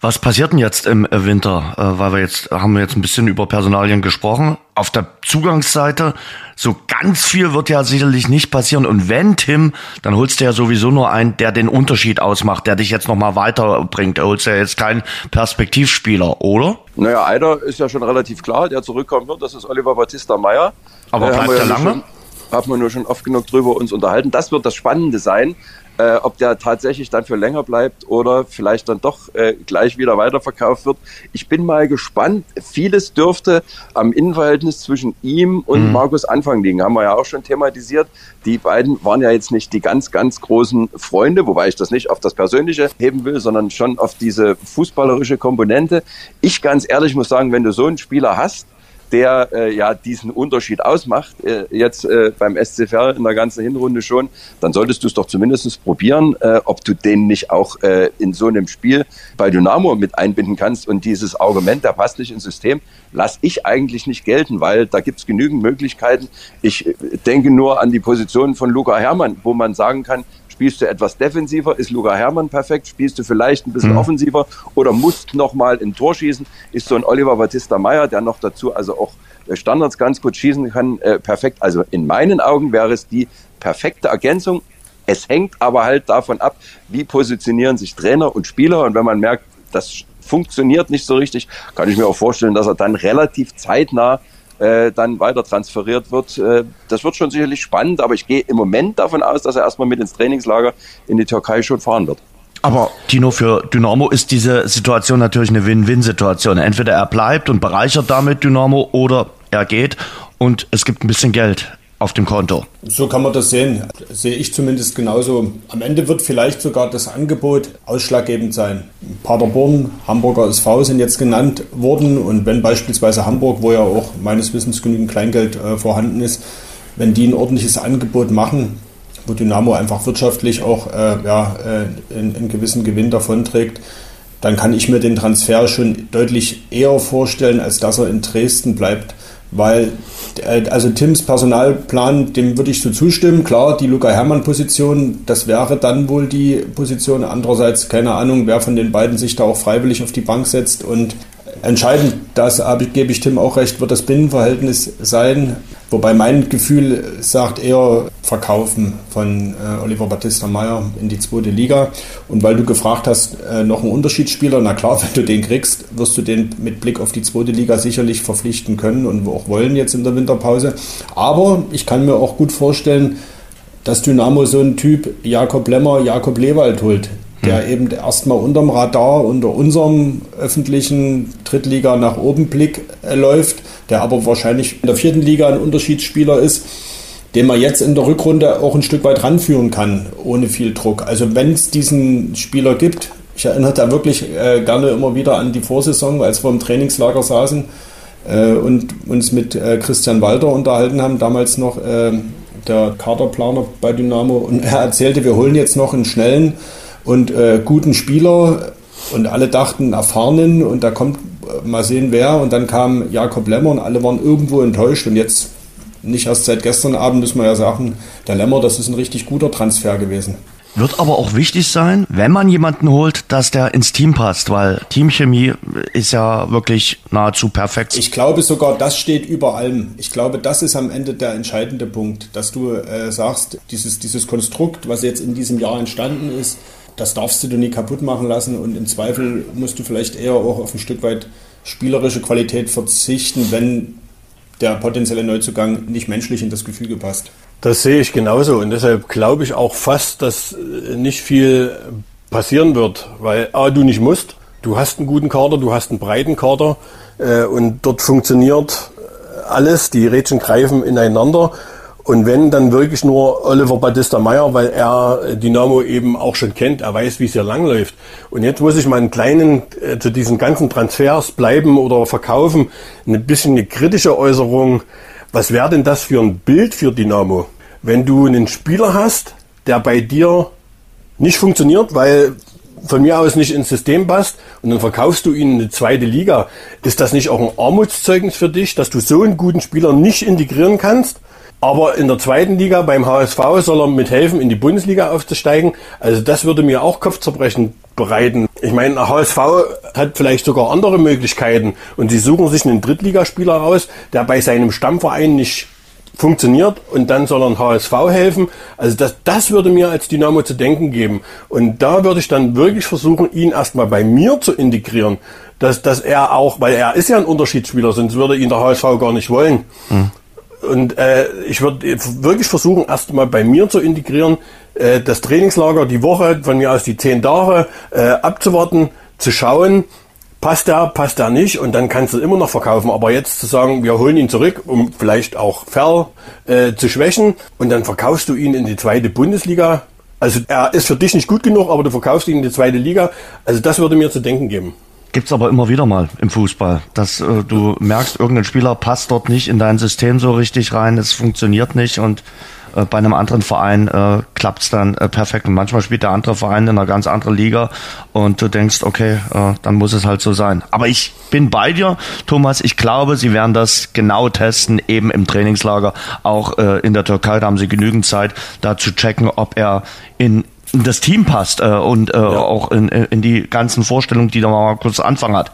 Was passiert denn jetzt im Winter? Äh, weil wir jetzt haben wir jetzt ein bisschen über Personalien gesprochen. Auf der Zugangsseite so ganz viel wird ja sicherlich nicht passieren. Und wenn Tim, dann holst du ja sowieso nur einen, der den Unterschied ausmacht, der dich jetzt noch mal weiterbringt. Er holst ja jetzt keinen Perspektivspieler, oder? Naja, einer ist ja schon relativ klar, der zurückkommen wird. Das ist Oliver Battista Meyer. Aber Äh, bleibt er ja lange? Haben wir nur schon oft genug drüber uns unterhalten. Das wird das Spannende sein, äh, ob der tatsächlich dann für länger bleibt oder vielleicht dann doch äh, gleich wieder weiterverkauft wird. Ich bin mal gespannt. Vieles dürfte am Innenverhältnis zwischen ihm und Markus Anfang liegen. Haben wir ja auch schon thematisiert. Die beiden waren ja jetzt nicht die ganz, ganz großen Freunde, wobei ich das nicht auf das Persönliche heben will, sondern schon auf diese fußballerische Komponente. Ich ganz ehrlich muss sagen, wenn du so einen Spieler hast, der äh, ja diesen Unterschied ausmacht, äh, jetzt äh, beim SCFR in der ganzen Hinrunde schon, dann solltest du es doch zumindest probieren, äh, ob du den nicht auch äh, in so einem Spiel bei Dynamo mit einbinden kannst. Und dieses Argument, der passt nicht ins System, lass ich eigentlich nicht gelten, weil da gibt's genügend Möglichkeiten. Ich äh, denke nur an die Position von Luca Herrmann, wo man sagen kann, Spielst du etwas defensiver, ist Luca Herrmann perfekt. Spielst du vielleicht ein bisschen offensiver oder musst noch mal ein Tor schießen, ist so ein Oliver Battista Meyer, der noch dazu also auch äh, Standards ganz gut schießen kann, äh, perfekt. Also in meinen Augen wäre es die perfekte Ergänzung. Es hängt aber halt davon ab, wie positionieren sich Trainer und Spieler. Und wenn man merkt, das funktioniert nicht so richtig, kann ich mir auch vorstellen, dass er dann relativ zeitnah äh, dann weiter transferiert wird. Äh, das wird schon sicherlich spannend, aber ich gehe im Moment davon aus, dass er erstmal mit ins Trainingslager in die Türkei schon fahren wird. Aber Tino, für Dynamo ist diese Situation natürlich eine Win-Win-Situation. Entweder er bleibt und bereichert damit Dynamo oder er geht und es gibt ein bisschen Geld auf dem Konto. So kann man das sehen. Sehe ich zumindest genauso. Am Ende wird vielleicht sogar das Angebot ausschlaggebend sein. Paderborn, Hamburger SV sind jetzt genannt worden und wenn beispielsweise Hamburg, wo ja auch meines Wissens genügend Kleingeld äh, vorhanden ist, wenn die ein ordentliches Angebot machen, wo Dynamo einfach wirtschaftlich auch äh, ja, äh, einen, einen gewissen Gewinn davonträgt, dann kann ich mir den Transfer schon deutlich eher vorstellen, als dass er in Dresden bleibt. Weil, äh, also Tims Personalplan, dem würde ich so zustimmen. Klar, die Luca Hermann-Position, das wäre dann wohl die Position. Andererseits, keine Ahnung, wer von den beiden sich da auch freiwillig auf die Bank setzt. Und entscheidend, das gebe ich Tim auch recht, wird das Binnenverhältnis sein. Wobei mein Gefühl sagt eher Verkaufen von äh, Oliver Battista Meyer in die zweite Liga. Und weil du gefragt hast, äh, noch ein Unterschiedsspieler, na klar, *laughs* wenn du den kriegst, wirst du den mit Blick auf die zweite Liga sicherlich verpflichten können und auch wollen jetzt in der Winterpause. Aber ich kann mir auch gut vorstellen, dass Dynamo so einen Typ Jakob Lemmer, Jakob Lewald holt, der eben erstmal unterm Radar, unter unserem öffentlichen Drittliga nach oben Blick äh, läuft, der aber wahrscheinlich in der vierten Liga ein Unterschiedsspieler ist, den man jetzt in der Rückrunde auch ein Stück weit ranführen kann, ohne viel Druck. Also wenn es diesen Spieler gibt, ich erinnere da wirklich äh, gerne immer wieder an die Vorsaison, als wir im Trainingslager saßen äh, und uns mit äh, Christian Walter unterhalten haben, damals noch äh, der Kaderplaner bei Dynamo, und er erzählte, wir holen jetzt noch einen schnellen und äh, guten Spieler und alle dachten erfahrenen und da kommt mal sehen wer und dann kam Jakob Lemmer und alle waren irgendwo enttäuscht und jetzt nicht erst seit gestern Abend muss man ja sagen, der Lemmer, das ist ein richtig guter Transfer gewesen. Wird aber auch wichtig sein, wenn man jemanden holt, dass der ins Team passt, weil Teamchemie ist ja wirklich nahezu perfekt. Ich glaube sogar, das steht über allem. Ich glaube, das ist am Ende der entscheidende Punkt, dass du äh, sagst, dieses, dieses Konstrukt, was jetzt in diesem Jahr entstanden ist, das darfst du nie kaputt machen lassen und im Zweifel musst du vielleicht eher auch auf ein Stück weit spielerische Qualität verzichten, wenn der potenzielle Neuzugang nicht menschlich in das Gefüge passt. Das sehe ich genauso und deshalb glaube ich auch fast, dass äh, nicht viel passieren wird, weil A, du nicht musst, du hast einen guten Kader, du hast einen breiten Kader äh, und dort funktioniert alles, die Rädchen greifen ineinander und wenn, dann wirklich nur Oliver Battista Meyer, weil er Dynamo eben auch schon kennt. Er weiß, wie es hier langläuft. Und jetzt muss ich mal einen kleinen, äh, zu diesen ganzen Transfers bleiben oder verkaufen, ein bisschen eine kritische Äußerung. Was wäre denn das für ein Bild für Dynamo? Wenn du einen Spieler hast, der bei dir nicht funktioniert, weil von mir aus nicht ins System passt und dann verkaufst du ihn in eine zweite Liga. Ist das nicht auch ein Armutszeugnis für dich, dass du so einen guten Spieler nicht integrieren kannst? Aber in der zweiten Liga beim HSV soll er mithelfen, in die Bundesliga aufzusteigen. Also das würde mir auch Kopfzerbrechen bereiten. Ich meine, der HSV hat vielleicht sogar andere Möglichkeiten und sie suchen sich einen Drittligaspieler aus, der bei seinem Stammverein nicht funktioniert und dann soll er HSV helfen. Also das, das würde mir als Dynamo zu denken geben. Und da würde ich dann wirklich versuchen, ihn erstmal bei mir zu integrieren. Dass, dass er auch, weil er ist ja ein Unterschiedsspieler, sonst würde ihn der HSV gar nicht wollen. Mhm. Und äh, ich würde wirklich versuchen, erst mal bei mir zu integrieren, äh, das Trainingslager, die Woche, von mir aus die zehn Tage äh, abzuwarten, zu schauen, passt der, passt der nicht und dann kannst du immer noch verkaufen. Aber jetzt zu sagen, wir holen ihn zurück, um vielleicht auch Ferl äh, zu schwächen und dann verkaufst du ihn in die zweite Bundesliga. Also er ist für dich nicht gut genug, aber du verkaufst ihn in die zweite Liga. Also das würde mir zu denken geben. Gibt's aber immer wieder mal im Fußball, dass äh, du merkst, irgendein Spieler passt dort nicht in dein System so richtig rein, es funktioniert nicht und äh, bei einem anderen Verein äh, klappt's dann äh, perfekt. Und manchmal spielt der andere Verein in einer ganz anderen Liga und du denkst, okay, äh, dann muss es halt so sein. Aber ich bin bei dir, Thomas. Ich glaube, sie werden das genau testen, eben im Trainingslager. Auch äh, in der Türkei, da haben sie genügend Zeit, da zu checken, ob er in das Team passt äh, und äh, ja. auch in, in die ganzen Vorstellungen, die da mal kurz Anfang hat.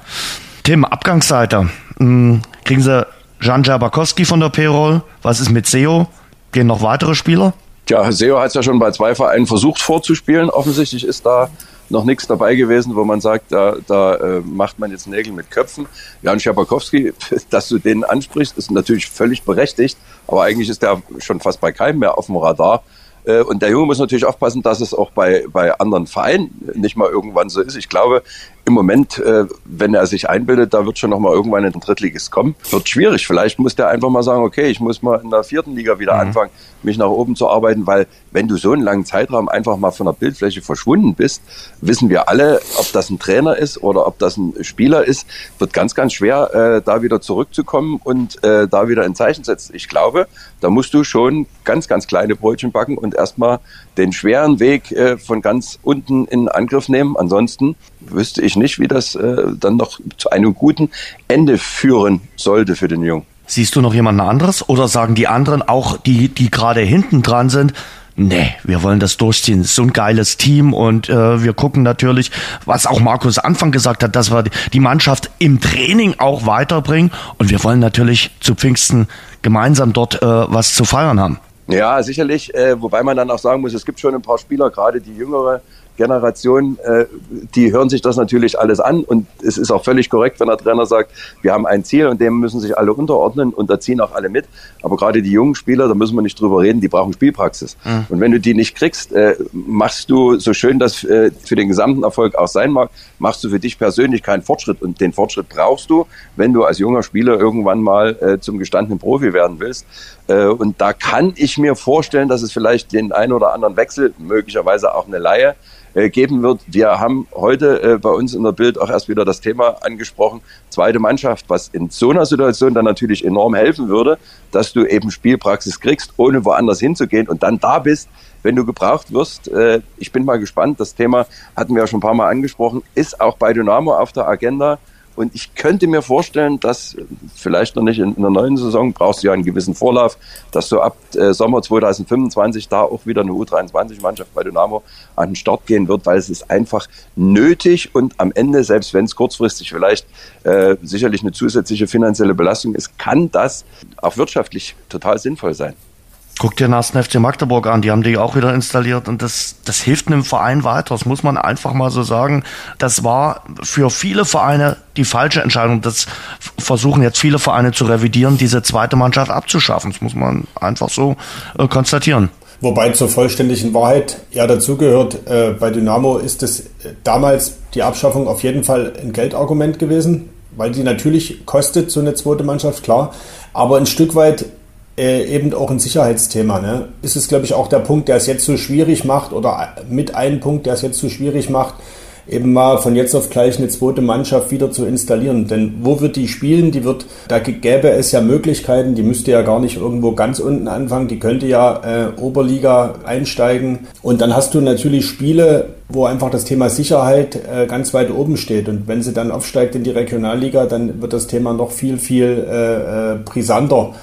Tim, Abgangsseite. Hm, kriegen sie Jan Jabakowski von der Payroll? Was ist mit SEO? Gehen noch weitere Spieler? Ja, SEO hat es ja schon bei zwei Vereinen versucht vorzuspielen. Offensichtlich ist da noch nichts dabei gewesen, wo man sagt, da, da äh, macht man jetzt Nägel mit Köpfen. Jan Schapakowski, *laughs* dass du den ansprichst, ist natürlich völlig berechtigt, aber eigentlich ist der schon fast bei keinem mehr auf dem Radar. Äh, und der Junge muss natürlich aufpassen, dass es auch bei, bei anderen Vereinen nicht mal irgendwann so ist. Ich glaube, im Moment, äh, wenn er sich einbildet, da wird schon noch mal irgendwann in den Drittligist kommen. Wird schwierig. Vielleicht muss der einfach mal sagen, okay, ich muss mal in der vierten Liga wieder mhm. anfangen, mich nach oben zu arbeiten, weil wenn du so einen langen Zeitraum einfach mal von der Bildfläche verschwunden bist, wissen wir alle, ob das ein Trainer ist oder ob das ein Spieler ist, wird ganz, ganz schwer, äh, da wieder zurückzukommen und äh, da wieder ein Zeichen setzen. Ich glaube, da musst du schon ganz, ganz kleine Brötchen backen und erstmal den schweren Weg äh, von ganz unten in Angriff nehmen. Ansonsten wüsste ich nicht, wie das äh, dann noch zu einem guten Ende führen sollte für den Jungen. Siehst du noch jemanden anderes oder sagen die anderen auch, die, die gerade hinten dran sind, nee, wir wollen das durchziehen. So ein geiles Team und äh, wir gucken natürlich, was auch Markus Anfang gesagt hat, dass wir die Mannschaft im Training auch weiterbringen und wir wollen natürlich zu Pfingsten gemeinsam dort äh, was zu feiern haben. Ja, sicherlich. Äh, wobei man dann auch sagen muss, es gibt schon ein paar Spieler, gerade die jüngere Generation, äh, die hören sich das natürlich alles an und es ist auch völlig korrekt, wenn der Trainer sagt, wir haben ein Ziel und dem müssen sich alle unterordnen und da ziehen auch alle mit. Aber gerade die jungen Spieler, da müssen wir nicht drüber reden, die brauchen Spielpraxis. Mhm. Und wenn du die nicht kriegst, äh, machst du, so schön das äh, für den gesamten Erfolg auch sein mag, machst du für dich persönlich keinen Fortschritt und den Fortschritt brauchst du, wenn du als junger Spieler irgendwann mal äh, zum gestandenen Profi werden willst. Äh, und da kann ich mir vorstellen, dass es vielleicht den einen oder anderen Wechsel, möglicherweise auch eine Laie, äh, geben wird. Wir haben heute äh, bei uns in der Bild auch erst wieder das Thema angesprochen, zweite Mannschaft, was in so einer Situation dann natürlich enorm helfen würde, dass du eben Spielpraxis kriegst, ohne woanders hinzugehen und dann da bist, wenn du gebraucht wirst. Äh, ich bin mal gespannt. Das Thema hatten wir ja schon ein paar Mal angesprochen, ist auch bei Dynamo auf der Agenda. Und ich könnte mir vorstellen, dass vielleicht noch nicht in, in der neuen Saison brauchst du ja einen gewissen Vorlauf, dass so ab äh, Sommer 2025 da auch wieder eine U23-Mannschaft bei Dynamo an den Start gehen wird, weil es ist einfach nötig und am Ende, selbst wenn es kurzfristig vielleicht äh, sicherlich eine zusätzliche finanzielle Belastung ist, kann das auch wirtschaftlich total sinnvoll sein. Guck dir nach FC Magdeburg an, die haben die auch wieder installiert und das, das hilft einem Verein weiter. Das muss man einfach mal so sagen. Das war für viele Vereine die falsche Entscheidung. Das versuchen jetzt viele Vereine zu revidieren, diese zweite Mannschaft abzuschaffen. Das muss man einfach so äh, konstatieren. Wobei zur vollständigen Wahrheit ja dazugehört, äh, bei Dynamo ist es damals die Abschaffung auf jeden Fall ein Geldargument gewesen, weil die natürlich kostet, so eine zweite Mannschaft, klar. Aber ein Stück weit äh, eben auch ein Sicherheitsthema. Ne? Ist es, glaube ich, auch der Punkt, der es jetzt so schwierig macht oder mit einem Punkt, der es jetzt so schwierig macht, eben mal von jetzt auf gleich eine zweite Mannschaft wieder zu installieren. Denn wo wird die spielen? Die wird, da gäbe es ja Möglichkeiten, die müsste ja gar nicht irgendwo ganz unten anfangen, die könnte ja äh, Oberliga einsteigen. Und dann hast du natürlich Spiele, wo einfach das Thema Sicherheit äh, ganz weit oben steht. Und wenn sie dann aufsteigt in die Regionalliga, dann wird das Thema noch viel, viel äh, äh brisanter.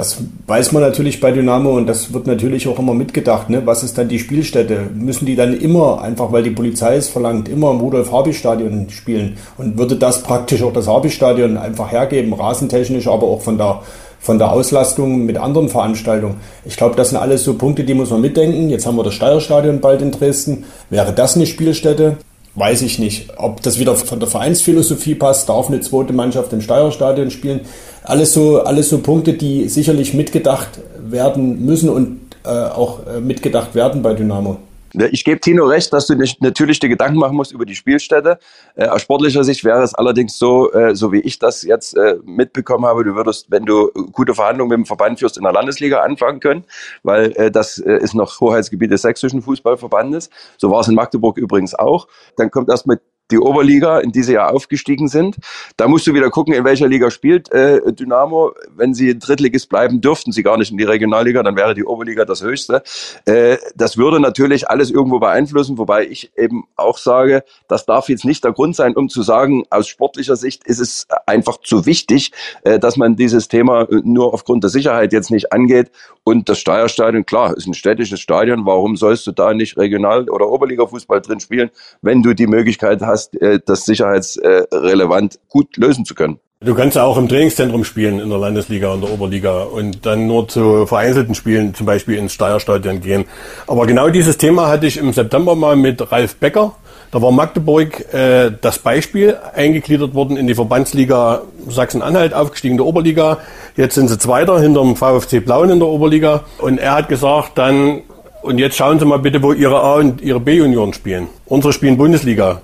Das weiß man natürlich bei Dynamo und das wird natürlich auch immer mitgedacht. Ne? Was ist dann die Spielstätte? Müssen die dann immer, einfach weil die Polizei es verlangt, immer im Rudolf-Harbi-Stadion spielen? Und würde das praktisch auch das Harbi-Stadion einfach hergeben, rasentechnisch, aber auch von der, von der Auslastung mit anderen Veranstaltungen? Ich glaube, das sind alles so Punkte, die muss man mitdenken. Jetzt haben wir das Steierstadion bald in Dresden. Wäre das eine Spielstätte? Weiß ich nicht. Ob das wieder von der Vereinsphilosophie passt, darf eine zweite Mannschaft im Steierstadion spielen. Alles so, alles so Punkte, die sicherlich mitgedacht werden müssen und äh, auch äh, mitgedacht werden bei Dynamo. Ich gebe Tino recht, dass du natürlich dir Gedanken machen musst über die Spielstätte. Äh, aus sportlicher Sicht wäre es allerdings so, äh, so wie ich das jetzt äh, mitbekommen habe, du würdest, wenn du gute Verhandlungen mit dem Verband führst, in der Landesliga anfangen können, weil das ist noch Hoheitsgebiet des sächsischen Fußballverbandes. So war es in Magdeburg übrigens auch. Dann kommt erst mit die Oberliga, in die sie ja aufgestiegen sind. Da musst du wieder gucken, in welcher Liga spielt äh, Dynamo. Wenn sie Drittligist bleiben, dürften sie gar nicht in die Regionalliga, dann wäre die Oberliga das höchste. Äh, das würde natürlich alles irgendwo beeinflussen, wobei ich eben auch sage, das darf jetzt nicht der Grund sein, um zu sagen, aus sportlicher Sicht ist es einfach zu wichtig, äh, dass man dieses Thema nur aufgrund der Sicherheit jetzt nicht angeht. Und das Steierstadion, klar, ist ein städtisches Stadion. Warum sollst du da nicht Regional- oder Oberliga-Fußball drin spielen, wenn du die Möglichkeit hast, hast, äh, das sicherheitsrelevant gut lösen zu können. Du kannst ja auch im Trainingszentrum spielen in der Landesliga und der Oberliga und dann nur zu vereinzelten Spielen, zum Beispiel ins Steierstadion gehen. Aber genau dieses Thema hatte ich im September mal mit Ralf Becker. Da war Magdeburg äh, das Beispiel eingegliedert worden in die Verbandsliga Sachsen-Anhalt, aufgestiegen in der Oberliga. Jetzt sind sie Zweiter hinterm VfC Blauen in der Oberliga. Und er hat gesagt, dann, und jetzt schauen Sie mal bitte, wo Ihre A- und Ihre B-Junioren spielen. Unsere spielen Bundesliga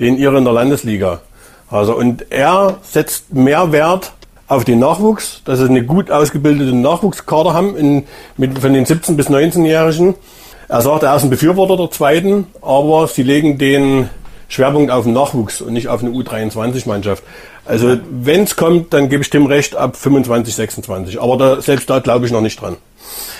den ihre in der Landesliga. Also und er setzt mehr Wert auf den Nachwuchs, dass sie eine gut ausgebildete Nachwuchskader haben in, mit, von den 17 bis 19-Jährigen. Er sagt, er ist ein Befürworter der zweiten, aber sie legen den Schwerpunkt auf den Nachwuchs und nicht auf eine U23-Mannschaft. Also wenn es kommt, dann gebe ich dem recht ab 25, 26. Aber da, selbst da glaube ich noch nicht dran.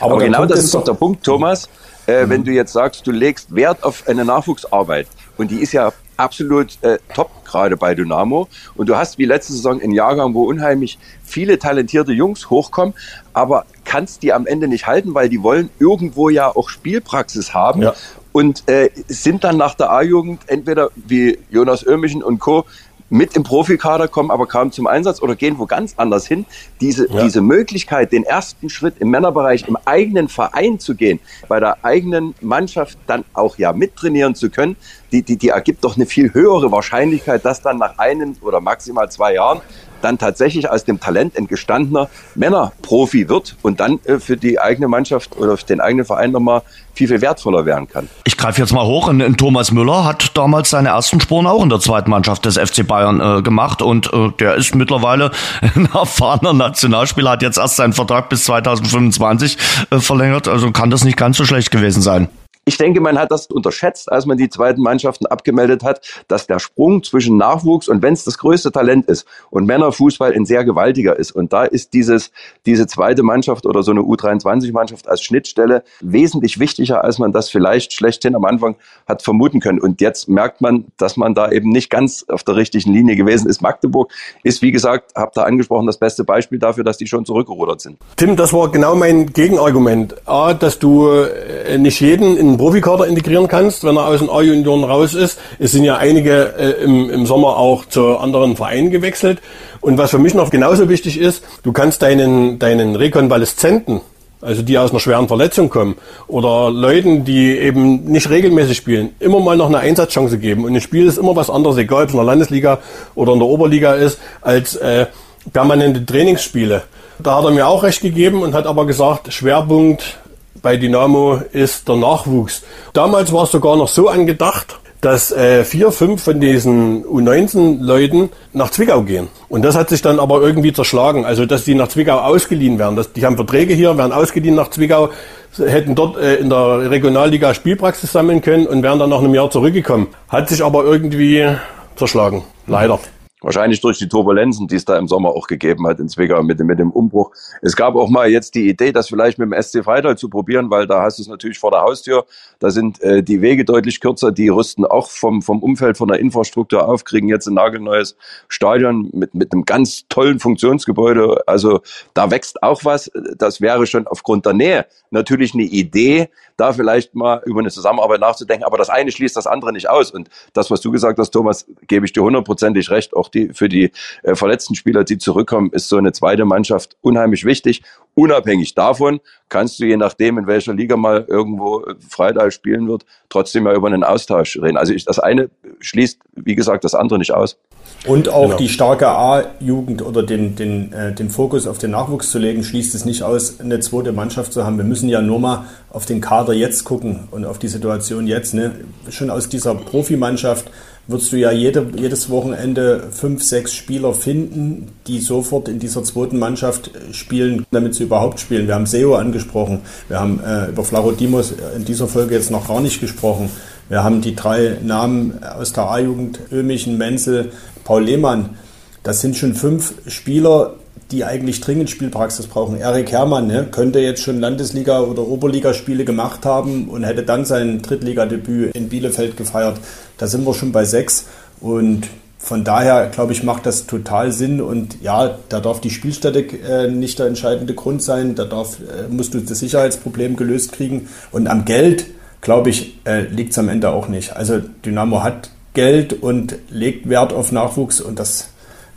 Aber, aber genau das ist doch der Punkt, Thomas. Äh, mhm. Wenn du jetzt sagst, du legst Wert auf eine Nachwuchsarbeit und die ist ja absolut äh, top gerade bei Dynamo. Und du hast wie letzte Saison einen Jahrgang, wo unheimlich viele talentierte Jungs hochkommen, aber kannst die am Ende nicht halten, weil die wollen irgendwo ja auch Spielpraxis haben. Ja. Und äh, sind dann nach der A-Jugend entweder wie Jonas Ömischen und Co mit im Profikader, kommen aber kaum zum Einsatz oder gehen wo ganz anders hin. Diese, ja. diese Möglichkeit, den ersten Schritt im Männerbereich im eigenen Verein zu gehen, bei der eigenen Mannschaft dann auch ja mittrainieren zu können, die, die, die ergibt doch eine viel höhere Wahrscheinlichkeit, dass dann nach einem oder maximal zwei Jahren dann tatsächlich aus dem Talent ein gestandener Männerprofi wird und dann äh, für die eigene Mannschaft oder für den eigenen Verein nochmal viel, viel wertvoller werden kann. Ich greife jetzt mal hoch. In, in Thomas Müller hat damals seine ersten Spuren auch in der zweiten Mannschaft des FC Bayern äh, gemacht und äh, der ist mittlerweile *laughs* ein erfahrener Nationalspieler, hat jetzt erst seinen Vertrag bis 2025 äh, verlängert. Also kann das nicht ganz so schlecht gewesen sein. Ich denke, man hat das unterschätzt, als man die zweiten Mannschaften abgemeldet hat, dass der Sprung zwischen Nachwuchs und wenn es das größte Talent ist und Männerfußball ein sehr gewaltiger ist. Und da ist dieses, diese zweite Mannschaft oder so eine U23-Mannschaft als Schnittstelle wesentlich wichtiger, als man das vielleicht schlechthin am Anfang hat vermuten können. Und jetzt merkt man, dass man da eben nicht ganz auf der richtigen Linie gewesen ist. Magdeburg ist, wie gesagt, habt ihr angesprochen, das beste Beispiel dafür, dass die schon zurückgerudert sind. Tim, das war genau mein Gegenargument. A, dass du äh, nicht jeden in Profikader integrieren kannst, wenn er aus den A-Junioren raus ist. Es sind ja einige äh, im, im Sommer auch zu anderen Vereinen gewechselt. Und was für mich noch genauso wichtig ist, du kannst deinen, deinen Rekonvaleszenten, also die aus einer schweren Verletzung kommen oder Leuten, die eben nicht regelmäßig spielen, immer mal noch eine Einsatzchance geben. Und ein Spiel ist immer was anderes, egal ob es in der Landesliga oder in der Oberliga ist, als äh, permanente Trainingsspiele. Da hat er mir auch recht gegeben und hat aber gesagt, Schwerpunkt bei Dynamo ist der Nachwuchs. Damals war es sogar noch so angedacht, dass äh, vier, fünf von diesen U19-Leuten nach Zwickau gehen. Und das hat sich dann aber irgendwie zerschlagen. Also, dass die nach Zwickau ausgeliehen werden. Das, die haben Verträge hier, werden ausgeliehen nach Zwickau, hätten dort äh, in der Regionalliga Spielpraxis sammeln können und wären dann nach einem Jahr zurückgekommen. Hat sich aber irgendwie zerschlagen. Leider. Wahrscheinlich durch die Turbulenzen, die es da im Sommer auch gegeben hat in Zwickau mit, mit dem Umbruch. Es gab auch mal jetzt die Idee, das vielleicht mit dem SC Freital zu probieren, weil da hast du es natürlich vor der Haustür. Da sind äh, die Wege deutlich kürzer. Die rüsten auch vom, vom Umfeld, von der Infrastruktur auf, kriegen jetzt ein nagelneues Stadion mit, mit einem ganz tollen Funktionsgebäude. Also da wächst auch was. Das wäre schon aufgrund der Nähe natürlich eine Idee, da vielleicht mal über eine Zusammenarbeit nachzudenken. Aber das eine schließt das andere nicht aus. Und das, was du gesagt hast, Thomas, gebe ich dir hundertprozentig recht. Auch die, für die äh, verletzten Spieler, die zurückkommen, ist so eine zweite Mannschaft unheimlich wichtig. Unabhängig davon kannst du, je nachdem, in welcher Liga mal irgendwo äh, Freitag spielen wird, trotzdem mal über einen Austausch reden. Also ich, das eine schließt, wie gesagt, das andere nicht aus. Und auch genau. die starke A-Jugend oder den, den, äh, den Fokus auf den Nachwuchs zu legen, schließt es nicht aus, eine zweite Mannschaft zu haben. Wir müssen ja nur mal auf den Kader jetzt gucken und auf die Situation jetzt. Ne? Schon aus dieser Profimannschaft wirst du ja jede, jedes Wochenende fünf, sechs Spieler finden, die sofort in dieser zweiten Mannschaft spielen, damit sie überhaupt spielen. Wir haben Seo angesprochen, wir haben äh, über Flarodimos in dieser Folge jetzt noch gar nicht gesprochen. Wir haben die drei Namen aus der A-Jugend, Ömichen, Menzel, Paul Lehmann. Das sind schon fünf Spieler, die eigentlich dringend Spielpraxis brauchen. Erik Herrmann ne, könnte jetzt schon Landesliga- oder Oberligaspiele gemacht haben und hätte dann sein Drittligadebüt in Bielefeld gefeiert. Da sind wir schon bei sechs und von daher, glaube ich, macht das total Sinn. Und ja, da darf die Spielstätte äh, nicht der entscheidende Grund sein. Da darf, äh, musst du das Sicherheitsproblem gelöst kriegen. Und am Geld, glaube ich, äh, liegt es am Ende auch nicht. Also Dynamo hat Geld und legt Wert auf Nachwuchs und das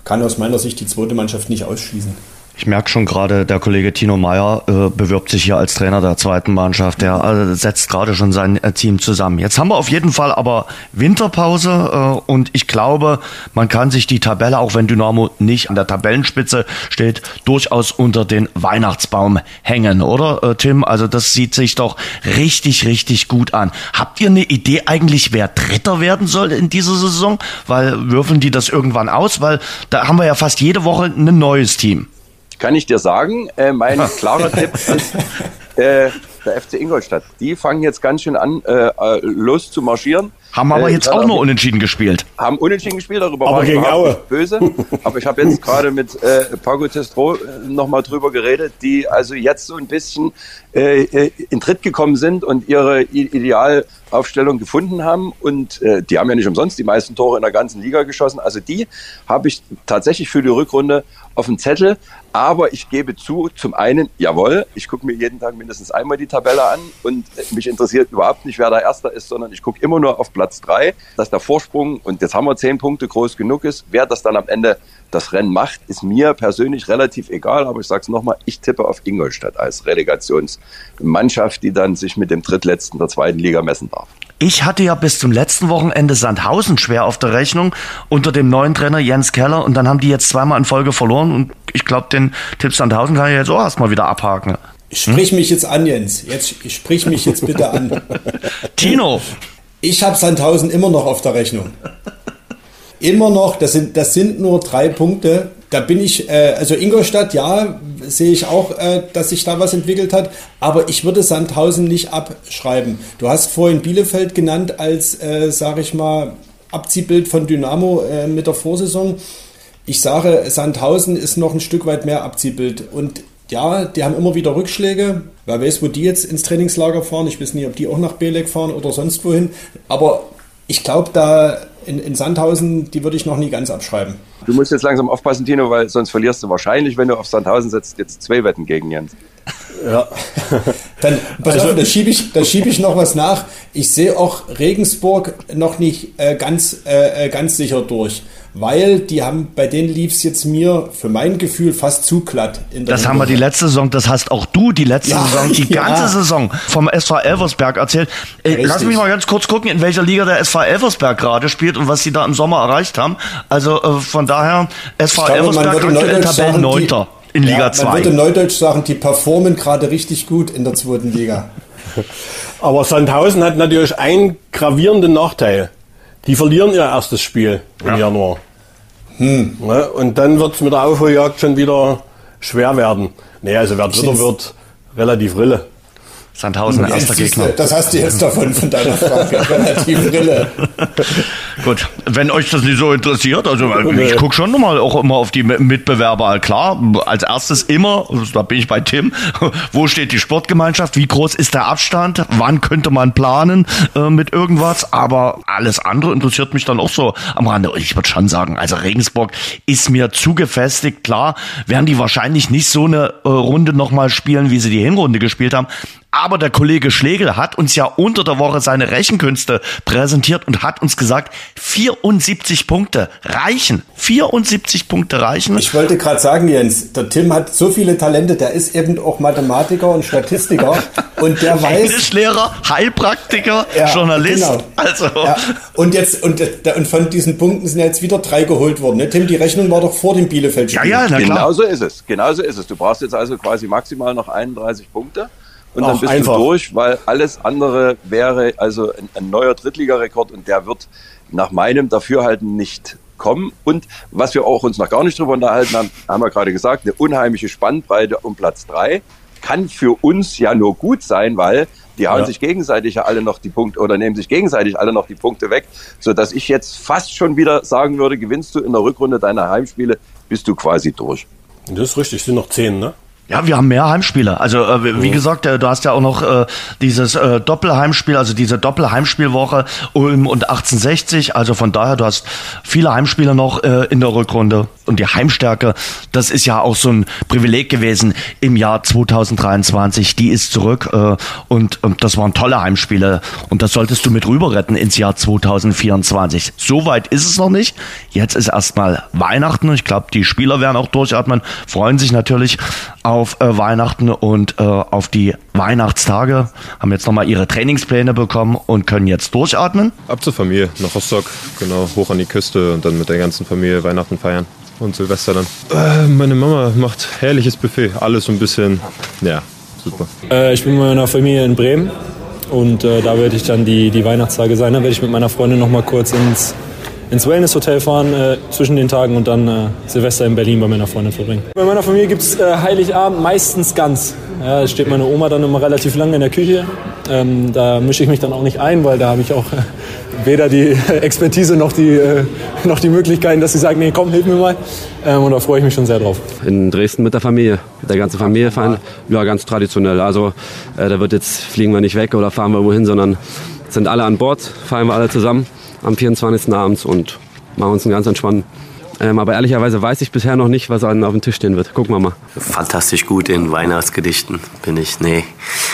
kann aus meiner Sicht die zweite Mannschaft nicht ausschließen. Ich merke schon gerade, der Kollege Tino Meyer äh, bewirbt sich hier als Trainer der zweiten Mannschaft. Der äh, setzt gerade schon sein äh, Team zusammen. Jetzt haben wir auf jeden Fall aber Winterpause äh, und ich glaube, man kann sich die Tabelle, auch wenn Dynamo nicht an der Tabellenspitze steht, durchaus unter den Weihnachtsbaum hängen, oder äh, Tim? Also das sieht sich doch richtig, richtig gut an. Habt ihr eine Idee eigentlich, wer Dritter werden soll in dieser Saison? Weil würfeln die das irgendwann aus? Weil da haben wir ja fast jede Woche ein neues Team kann ich dir sagen, äh, mein *laughs* klarer Tipp ist äh, der FC Ingolstadt. Die fangen jetzt ganz schön an, äh, äh los zu marschieren. Haben aber äh, jetzt auch nur unentschieden gespielt. Haben unentschieden gespielt, darüber aber war gegen Aue. böse. aber ich habe jetzt *laughs* gerade mit äh, Pago Testro äh, nochmal drüber geredet, die also jetzt so ein bisschen äh, äh, in Tritt gekommen sind und ihre Idealaufstellung gefunden haben. Und äh, die haben ja nicht umsonst die meisten Tore in der ganzen Liga geschossen. Also die habe ich tatsächlich für die Rückrunde auf dem Zettel. Aber ich gebe zu, zum einen, jawohl, ich gucke mir jeden Tag mindestens einmal die Tabelle an und mich interessiert überhaupt nicht, wer da Erster ist, sondern ich gucke immer nur auf Platz drei, dass der Vorsprung, und jetzt haben wir zehn Punkte, groß genug ist. Wer das dann am Ende das Rennen macht, ist mir persönlich relativ egal. Aber ich sage es nochmal, ich tippe auf Ingolstadt als Relegationsmannschaft, die dann sich mit dem Drittletzten der zweiten Liga messen darf. Ich hatte ja bis zum letzten Wochenende Sandhausen schwer auf der Rechnung unter dem neuen Trainer Jens Keller und dann haben die jetzt zweimal in Folge verloren und ich glaube, den Tipp Sandhausen kann ich jetzt auch erstmal wieder abhaken. Sprich mich jetzt an, Jens. Jetzt sprich mich jetzt bitte an. *laughs* Tino. Ich habe Sandhausen immer noch auf der Rechnung. Immer noch, das sind, das sind nur drei Punkte da bin ich, äh, also Ingolstadt, ja, sehe ich auch, äh, dass sich da was entwickelt hat, aber ich würde Sandhausen nicht abschreiben. Du hast vorhin Bielefeld genannt als, äh, sage ich mal, Abziehbild von Dynamo äh, mit der Vorsaison. Ich sage, Sandhausen ist noch ein Stück weit mehr Abziehbild. Und ja, die haben immer wieder Rückschläge. Wer weiß, wo die jetzt ins Trainingslager fahren. Ich weiß nicht, ob die auch nach Belek fahren oder sonst wohin. Aber ich glaube, da in, in Sandhausen, die würde ich noch nie ganz abschreiben. Du musst jetzt langsam aufpassen, Tino, weil sonst verlierst du wahrscheinlich, wenn du auf Sandhausen setzt, jetzt zwei Wetten gegen Jens. Ja. *laughs* Dann, pass also, auf, da schiebe ich, da schieb ich noch was nach. Ich sehe auch Regensburg noch nicht äh, ganz, äh, äh ganz sicher durch weil die haben, bei denen lief es jetzt mir für mein Gefühl fast zu glatt. das haben wir die letzte Saison, das hast auch du die letzte ja, Saison, die *laughs* ja. ganze Saison vom SV Elversberg erzählt. Ey, lass mich mal ganz kurz gucken, in welcher Liga der SV Elversberg gerade spielt und was sie da im Sommer erreicht haben. Also äh, von daher, SV glaube, Elversberg aktuell Tabellenneunter in Liga 2. Ja, man würde Neudeutsch sagen, die performen gerade richtig gut in der zweiten Liga. *laughs* Aber Sandhausen hat natürlich einen gravierenden Nachteil. Die verlieren ihr erstes Spiel im ja. Januar. Hm. Ne? Und dann wird es mit der Aufholjagd schon wieder schwer werden. Nee, also wer Dritter wird, relativ Rille. Sandhausen, ja, erster Gegner. Das hast du jetzt davon, von deiner Frage. Relativ Rille. *laughs* Gut, wenn euch das nicht so interessiert, also ich gucke schon nochmal auch immer auf die Mitbewerber. Klar, als erstes immer, da bin ich bei Tim, *laughs* wo steht die Sportgemeinschaft, wie groß ist der Abstand, wann könnte man planen äh, mit irgendwas, aber alles andere interessiert mich dann auch so am Rande. Ich würde schon sagen, also Regensburg ist mir zu gefestigt. Klar, werden die wahrscheinlich nicht so eine äh, Runde nochmal spielen, wie sie die Hinrunde gespielt haben, aber der Kollege Schlegel hat uns ja unter der Woche seine Rechenkünste präsentiert und hat uns gesagt, 74 Punkte reichen. 74 Punkte reichen. Ich wollte gerade sagen, Jens, der Tim hat so viele Talente, der ist eben auch Mathematiker und Statistiker *laughs* und der weiß. Englischlehrer, Heilpraktiker, ja, Journalist. Genau. Also. Ja. Und jetzt, und, und von diesen Punkten sind jetzt wieder drei geholt worden. Ne? Tim, die Rechnung war doch vor dem Bielefeld-Spiel. Ja, ja, na klar. Genau so ist es. Genau so ist es. Du brauchst jetzt also quasi maximal noch 31 Punkte und dann bist einfach. du durch, weil alles andere wäre also ein, ein neuer Drittligarekord und der wird nach meinem Dafürhalten nicht kommen. Und was wir auch uns noch gar nicht drüber unterhalten haben, haben wir gerade gesagt, eine unheimliche Spannbreite um Platz drei kann für uns ja nur gut sein, weil die hauen ja. sich gegenseitig ja alle noch die Punkte oder nehmen sich gegenseitig alle noch die Punkte weg, so dass ich jetzt fast schon wieder sagen würde, gewinnst du in der Rückrunde deiner Heimspiele, bist du quasi durch. Das ist richtig, sind noch zehn, ne? Ja, wir haben mehr Heimspiele. Also äh, wie oh. gesagt, äh, du hast ja auch noch äh, dieses äh, Doppelheimspiel, also diese Doppelheimspielwoche Ulm und 1860. Also von daher, du hast viele Heimspiele noch äh, in der Rückrunde. Und die Heimstärke, das ist ja auch so ein Privileg gewesen im Jahr 2023. Die ist zurück äh, und äh, das waren tolle Heimspiele. Und das solltest du mit rüber retten ins Jahr 2024. So weit ist es noch nicht. Jetzt ist erstmal Weihnachten. Ich glaube, die Spieler werden auch durchatmen, freuen sich natürlich auf äh, Weihnachten und äh, auf die Weihnachtstage, haben jetzt nochmal ihre Trainingspläne bekommen und können jetzt durchatmen. Ab zur Familie, nach Rostock, genau, hoch an die Küste und dann mit der ganzen Familie Weihnachten feiern und Silvester dann. Äh, meine Mama macht herrliches Buffet, alles so ein bisschen, ja, super. Äh, ich bin mit meiner Familie in Bremen und äh, da werde ich dann die, die Weihnachtstage sein. Da werde ich mit meiner Freundin nochmal kurz ins ins Wellness-Hotel fahren äh, zwischen den Tagen und dann äh, Silvester in Berlin bei meiner Freundin verbringen. Bei meiner Familie gibt es äh, Heiligabend meistens ganz. Ja, steht meine Oma dann immer relativ lange in der Küche. Ähm, da mische ich mich dann auch nicht ein, weil da habe ich auch äh, weder die *laughs* Expertise noch die, äh, noch die Möglichkeiten, dass sie sagen, nee, komm, hilf mir mal. Ähm, und da freue ich mich schon sehr drauf. In Dresden mit der Familie, mit der ganzen Familie fahren. Ja, ganz traditionell. Also äh, da wird jetzt, fliegen wir nicht weg oder fahren wir irgendwo hin, sondern sind alle an Bord, fahren wir alle zusammen am 24. abends und machen uns einen ganz entspannten. Ähm, aber ehrlicherweise weiß ich bisher noch nicht, was auf dem Tisch stehen wird. Gucken wir mal. Fantastisch gut in Weihnachtsgedichten bin ich. Nee.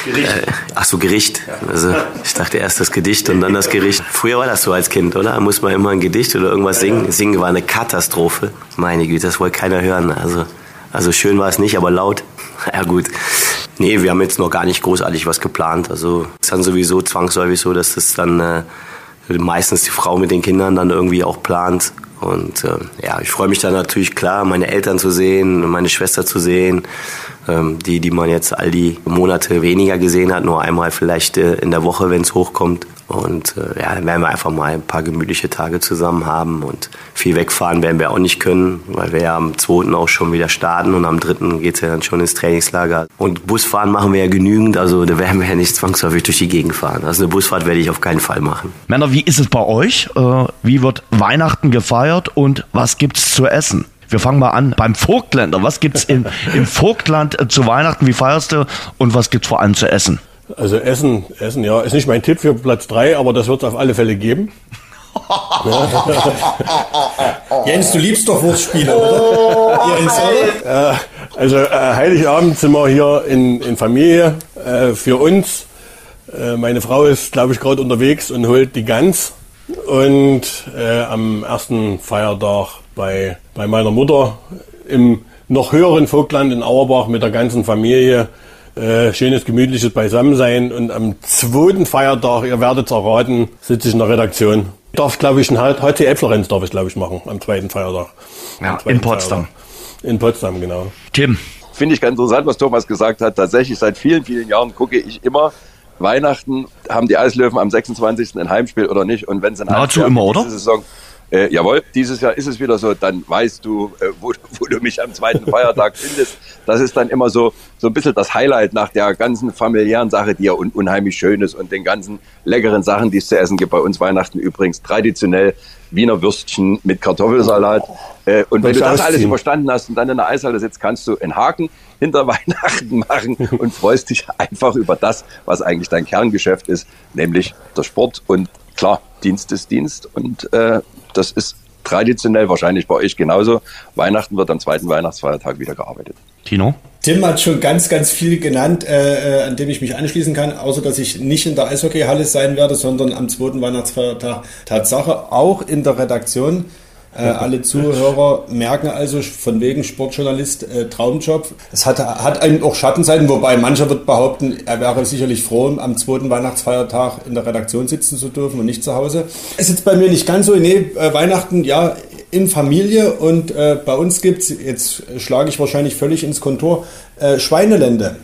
Gericht. Äh, ach so, Gericht. Also, ich dachte erst das Gedicht und dann das Gericht. Früher war das so als Kind, oder? Da muss man immer ein Gedicht oder irgendwas singen. Singen war eine Katastrophe. Meine Güte, das wollte keiner hören. Also, also schön war es nicht, aber laut. *laughs* Ja gut. Nee, wir haben jetzt noch gar nicht großartig was geplant. Also es ist dann sowieso zwangsläufig so, dass das dann äh, meistens die Frau mit den Kindern dann irgendwie auch plant. Und äh, ja, ich freue mich dann natürlich klar, meine Eltern zu sehen, meine Schwester zu sehen, ähm, die, die man jetzt all die Monate weniger gesehen hat, nur einmal vielleicht äh, in der Woche, wenn es hochkommt. Und äh, ja, dann werden wir einfach mal ein paar gemütliche Tage zusammen haben und viel wegfahren werden wir auch nicht können, weil wir ja am 2. auch schon wieder starten und am 3. geht's ja dann schon ins Trainingslager. Und Busfahren machen wir ja genügend, also da werden wir ja nicht zwangsläufig durch die Gegend fahren. Also eine Busfahrt werde ich auf keinen Fall machen. Männer, wie ist es bei euch? Äh, wie wird Weihnachten gefeiert und was gibt's zu essen? Wir fangen mal an beim Vogtländer. Was gibt's im, im Vogtland äh, zu Weihnachten? Wie feierst du und was gibt's vor allem zu essen? Also Essen, Essen, ja, ist nicht mein Tipp für Platz drei, aber das wird es auf alle Fälle geben. *laughs* Jens, du liebst doch Wurstspiele, oder? Jens, oder? Äh, also äh, Heiligabend sind wir hier in, in Familie äh, für uns. Äh, meine Frau ist, glaube ich, gerade unterwegs und holt die Gans. Und äh, am ersten Feiertag bei, bei meiner Mutter im noch höheren Vogtland in Auerbach mit der ganzen Familie äh, schönes, gemütliches Beisammensein. Und am zweiten Feiertag, ihr werdet es erraten, sitze ich in der Redaktion. Ich darf, glaube ich, ein HCL Florenz darf ich, glaube ich, machen am zweiten Feiertag. Ja, zweiten in Potsdam. Feiertag. In Potsdam, genau. Tim. Finde ich ganz interessant, was Thomas gesagt hat. Tatsächlich seit vielen, vielen Jahren gucke ich immer Weihnachten, haben die Eislöwen am 26. ein Heimspiel oder nicht? Und wenn es ein Nahezu Heimspiel immer, haben, oder? diese Saison, äh, jawohl, dieses Jahr ist es wieder so, dann weißt du, äh, wo, wo du mich am zweiten Feiertag *laughs* findest. Das ist dann immer so, so ein bisschen das Highlight nach der ganzen familiären Sache, die ja un unheimlich schön ist und den ganzen leckeren Sachen, die es zu essen gibt. Bei uns Weihnachten übrigens traditionell Wiener Würstchen mit Kartoffelsalat. Äh, und wenn du das alles überstanden hast und dann in der Eishalle sitzt, kannst du einen Haken hinter *laughs* Weihnachten machen und freust dich einfach über das, was eigentlich dein Kerngeschäft ist, nämlich der Sport. Und klar, Dienst ist Dienst und äh, das ist traditionell wahrscheinlich bei euch genauso. Weihnachten wird am zweiten Weihnachtsfeiertag wieder gearbeitet. Tino? Tim hat schon ganz, ganz viel genannt, äh, äh, an dem ich mich anschließen kann, außer dass ich nicht in der Eishockeyhalle sein werde, sondern am zweiten Weihnachtsfeiertag Tatsache auch in der Redaktion. Äh, alle Zuhörer merken also von wegen Sportjournalist äh, Traumjob. Es hat, hat einen auch Schattenseiten, wobei mancher wird behaupten, er wäre sicherlich froh, am zweiten Weihnachtsfeiertag in der Redaktion sitzen zu dürfen und nicht zu Hause. Es ist bei mir nicht ganz so. Nee, äh, Weihnachten, ja, in Familie und äh, bei uns gibt's jetzt schlage ich wahrscheinlich völlig ins Kontor, äh, Schweinelände.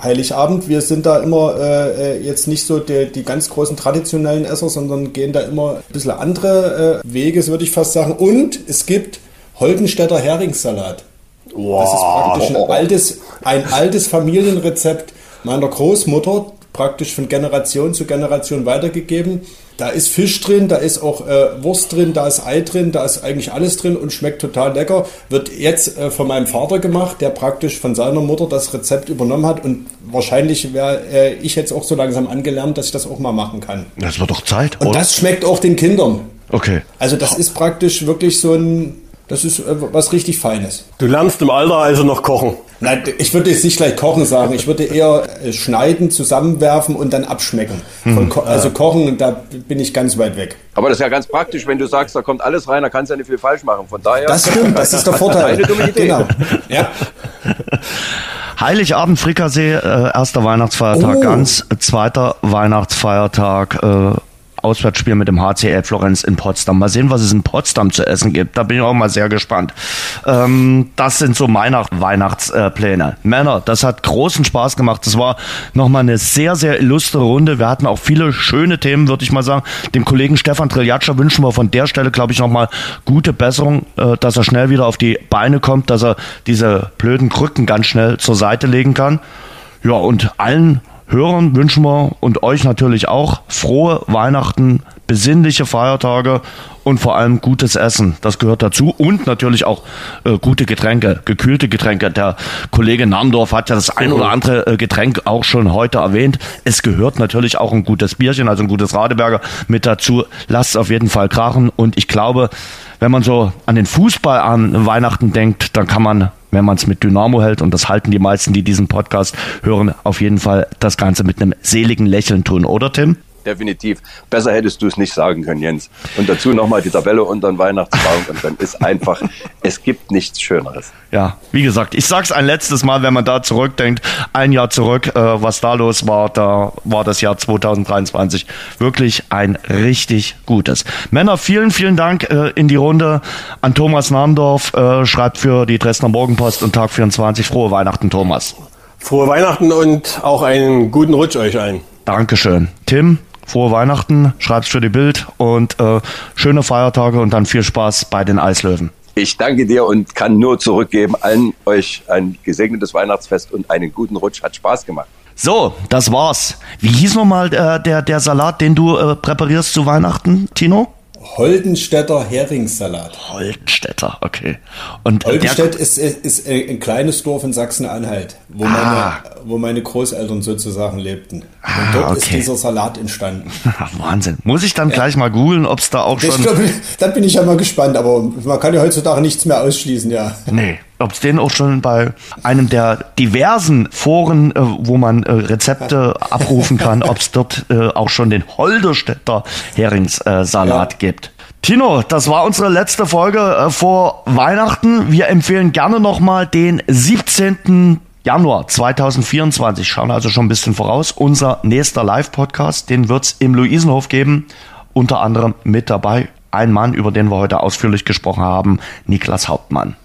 Heiligabend. Wir sind da immer äh, äh, jetzt nicht so die, die ganz großen traditionellen Esser, sondern gehen da immer ein bisschen andere äh, Wege, würde ich fast sagen. Und es gibt Holdenstädter Heringssalat. Das ist praktisch ein altes, ein altes Familienrezept meiner Großmutter, praktisch von Generation zu Generation weitergegeben. Da ist Fisch drin, da ist auch äh, Wurst drin, da ist Ei drin, da ist eigentlich alles drin und schmeckt total lecker. Wird jetzt äh, von meinem Vater gemacht, der praktisch von seiner Mutter das Rezept übernommen hat und wahrscheinlich wäre äh, ich jetzt auch so langsam angelernt, dass ich das auch mal machen kann. Das wird doch Zeit, Und oder? das schmeckt auch den Kindern. okay. Also das ist praktisch wirklich so ein, das ist äh, was richtig Feines. Du lernst im Alter also noch kochen. Nein, ich würde jetzt nicht gleich kochen sagen. Ich würde eher äh, schneiden, zusammenwerfen und dann abschmecken. Von ko also kochen, da bin ich ganz weit weg. Aber das ist ja ganz praktisch, wenn du sagst, da kommt alles rein, da kannst du ja nicht viel falsch machen. Von daher. Das stimmt, das ist der *laughs* Vorteil. Keine dumme Idee. Genau. *laughs* Ja. Heiligabend Frikassee, äh, erster Weihnachtsfeiertag Oh. ganz, zweiter Weihnachtsfeiertag äh, Auswärtsspiel mit dem HCL Florenz in Potsdam. Mal sehen, was es in Potsdam zu essen gibt. Da bin ich auch mal sehr gespannt. Ähm, das sind so meine Weihnachtspläne. Männer, das hat großen Spaß gemacht. Das war nochmal eine sehr, sehr illustre Runde. Wir hatten auch viele schöne Themen, würde ich mal sagen. Dem Kollegen Stefan Triljatscher wünschen wir von der Stelle, glaube ich, nochmal gute Besserung, äh, dass er schnell wieder auf die Beine kommt, dass er diese blöden Krücken ganz schnell zur Seite legen kann. Ja, und allen Hörern wünschen wir und euch natürlich auch frohe Weihnachten, besinnliche Feiertage und vor allem gutes Essen. Das gehört dazu und natürlich auch äh, gute Getränke, gekühlte Getränke. Der Kollege Namdorf hat ja das ein oder andere äh, Getränk auch schon heute erwähnt. Es gehört natürlich auch ein gutes Bierchen, also ein gutes Radeberger mit dazu. Lasst es auf jeden Fall krachen und ich glaube, wenn man so an den Fußball an Weihnachten denkt, dann kann man wenn man es mit Dynamo hält, und das halten die meisten, die diesen Podcast hören, auf jeden Fall das Ganze mit einem seligen Lächeln tun, oder Tim? Definitiv. Besser hättest du es nicht sagen können, Jens. Und dazu nochmal die Tabelle unter den Weihnachtsbaum und dann ist einfach, *laughs* es gibt nichts Schöneres. Ja, wie gesagt, ich sag's ein letztes Mal, wenn man da zurückdenkt, ein Jahr zurück, äh, was da los war, da war das Jahr 2023 wirklich ein richtig gutes. Männer, vielen, vielen Dank äh, in die Runde an Thomas Namdorf, äh, schreibt für die Dresdner Morgenpost und Tag 24. Frohe Weihnachten, Thomas. Frohe Weihnachten und auch einen guten Rutsch euch allen. Dankeschön. Tim? Frohe Weihnachten, schreib's für die Bild und äh, schöne Feiertage und dann viel Spaß bei den Eislöwen. Ich danke dir und kann nur zurückgeben allen euch ein gesegnetes Weihnachtsfest und einen guten Rutsch. Hat Spaß gemacht. So, das war's. Wie hieß nochmal äh, der, der Salat, den du äh, präparierst zu Weihnachten, Tino? Holdenstädter Heringssalat. Holdenstädter, okay. Und Holdenstedt ist, ist ein kleines Dorf in Sachsen-Anhalt, wo, Ah. meine, wo meine Großeltern sozusagen lebten. Ah, Und dort ist okay. dieser Salat entstanden. *laughs* Wahnsinn. Muss ich dann gleich mal googeln, ob's da auch Ich schon... glaub, dann bin ich ja mal gespannt, aber man kann ja heutzutage nichts mehr ausschließen, ja. Nee, ob es den auch schon bei einem der diversen Foren, äh, wo man äh, Rezepte *laughs* abrufen kann, ob es dort äh, auch schon den Holderstädter Heringssalat Ja. gibt. Tino, das war unsere letzte Folge äh, vor Weihnachten. Wir empfehlen gerne nochmal den 17. Januar 2024. Schauen also schon ein bisschen voraus. Unser nächster Live-Podcast, den wird's im Luisenhof geben. Unter anderem mit dabei ein Mann, über den wir heute ausführlich gesprochen haben, Niklas Hauptmann.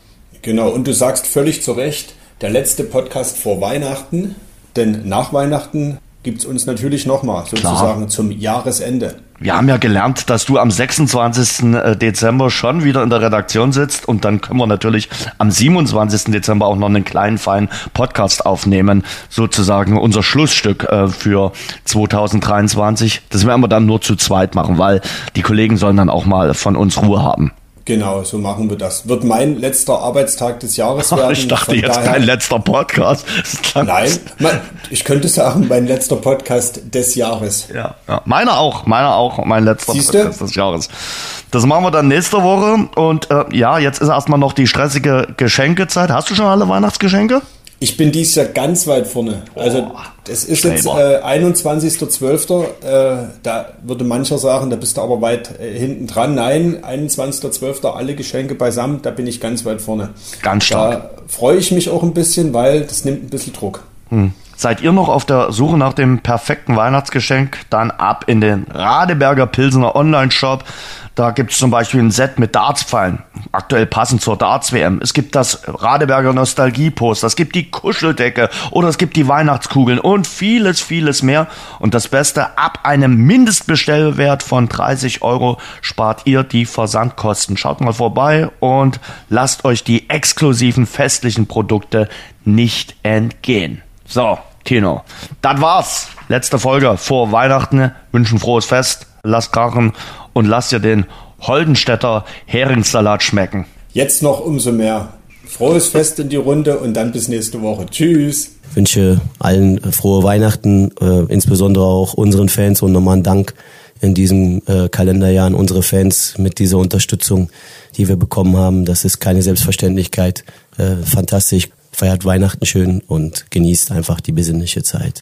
Genau, und du sagst völlig zu Recht, der letzte Podcast vor Weihnachten, denn nach Weihnachten gibt's uns natürlich nochmal, sozusagen zum Jahresende. Wir haben ja gelernt, dass du am 26. Dezember schon wieder in der Redaktion sitzt und dann können wir natürlich am 27. Dezember auch noch einen kleinen, feinen Podcast aufnehmen. Sozusagen unser Schlussstück äh, für 2023. Das werden wir dann nur zu zweit machen, weil die Kollegen sollen dann auch mal von uns Ruhe haben. Genau, so machen wir das. Wird mein letzter Arbeitstag des Jahres *laughs* werden. Ich dachte Von jetzt daher- kein letzter Podcast. *laughs* Nein, mein, ich könnte sagen, mein letzter Podcast des Jahres. Ja, ja. Meiner auch, meiner auch, mein letzter Siehste? Podcast des Jahres. Das machen wir dann nächste Woche. Und äh, ja, jetzt ist erstmal noch die stressige Geschenkezeit. Hast du schon alle Weihnachtsgeschenke? Ich bin dieses Jahr ganz weit vorne. Also das ist jetzt äh, 21.12. Äh, da würde mancher sagen, da bist du aber weit äh, hinten dran. Nein, 21.12. alle Geschenke beisammen, da bin ich ganz weit vorne. Ganz stark. Da freue ich mich auch ein bisschen, weil das nimmt ein bisschen Druck. Hm. Seid ihr noch auf der Suche nach dem perfekten Weihnachtsgeschenk? Dann ab in den Radeberger Pilsener Online-Shop. Da gibt's zum Beispiel ein Set mit Dartspfeilen, aktuell passend zur Darts-WM. Es gibt das Radeberger Nostalgie-Poster, es gibt die Kuscheldecke oder es gibt die Weihnachtskugeln und vieles, vieles mehr. Und das Beste, ab einem Mindestbestellwert von 30 Euro spart ihr die Versandkosten. Schaut mal vorbei und lasst euch die exklusiven festlichen Produkte nicht entgehen. So, Tino, das war's. Letzte Folge vor Weihnachten. Wünschen frohes Fest. Lasst krachen und lasst ihr den Holdenstädter Heringssalat schmecken. Jetzt noch umso mehr. Frohes Fest in die Runde und dann bis nächste Woche. Tschüss. wünsche allen äh, frohe Weihnachten, äh, insbesondere auch unseren Fans und nochmal einen Dank in diesem äh, Kalenderjahr an unsere Fans mit dieser Unterstützung, die wir bekommen haben. Das ist keine Selbstverständlichkeit. Äh, fantastisch. Feiert Weihnachten schön und genießt einfach die besinnliche Zeit.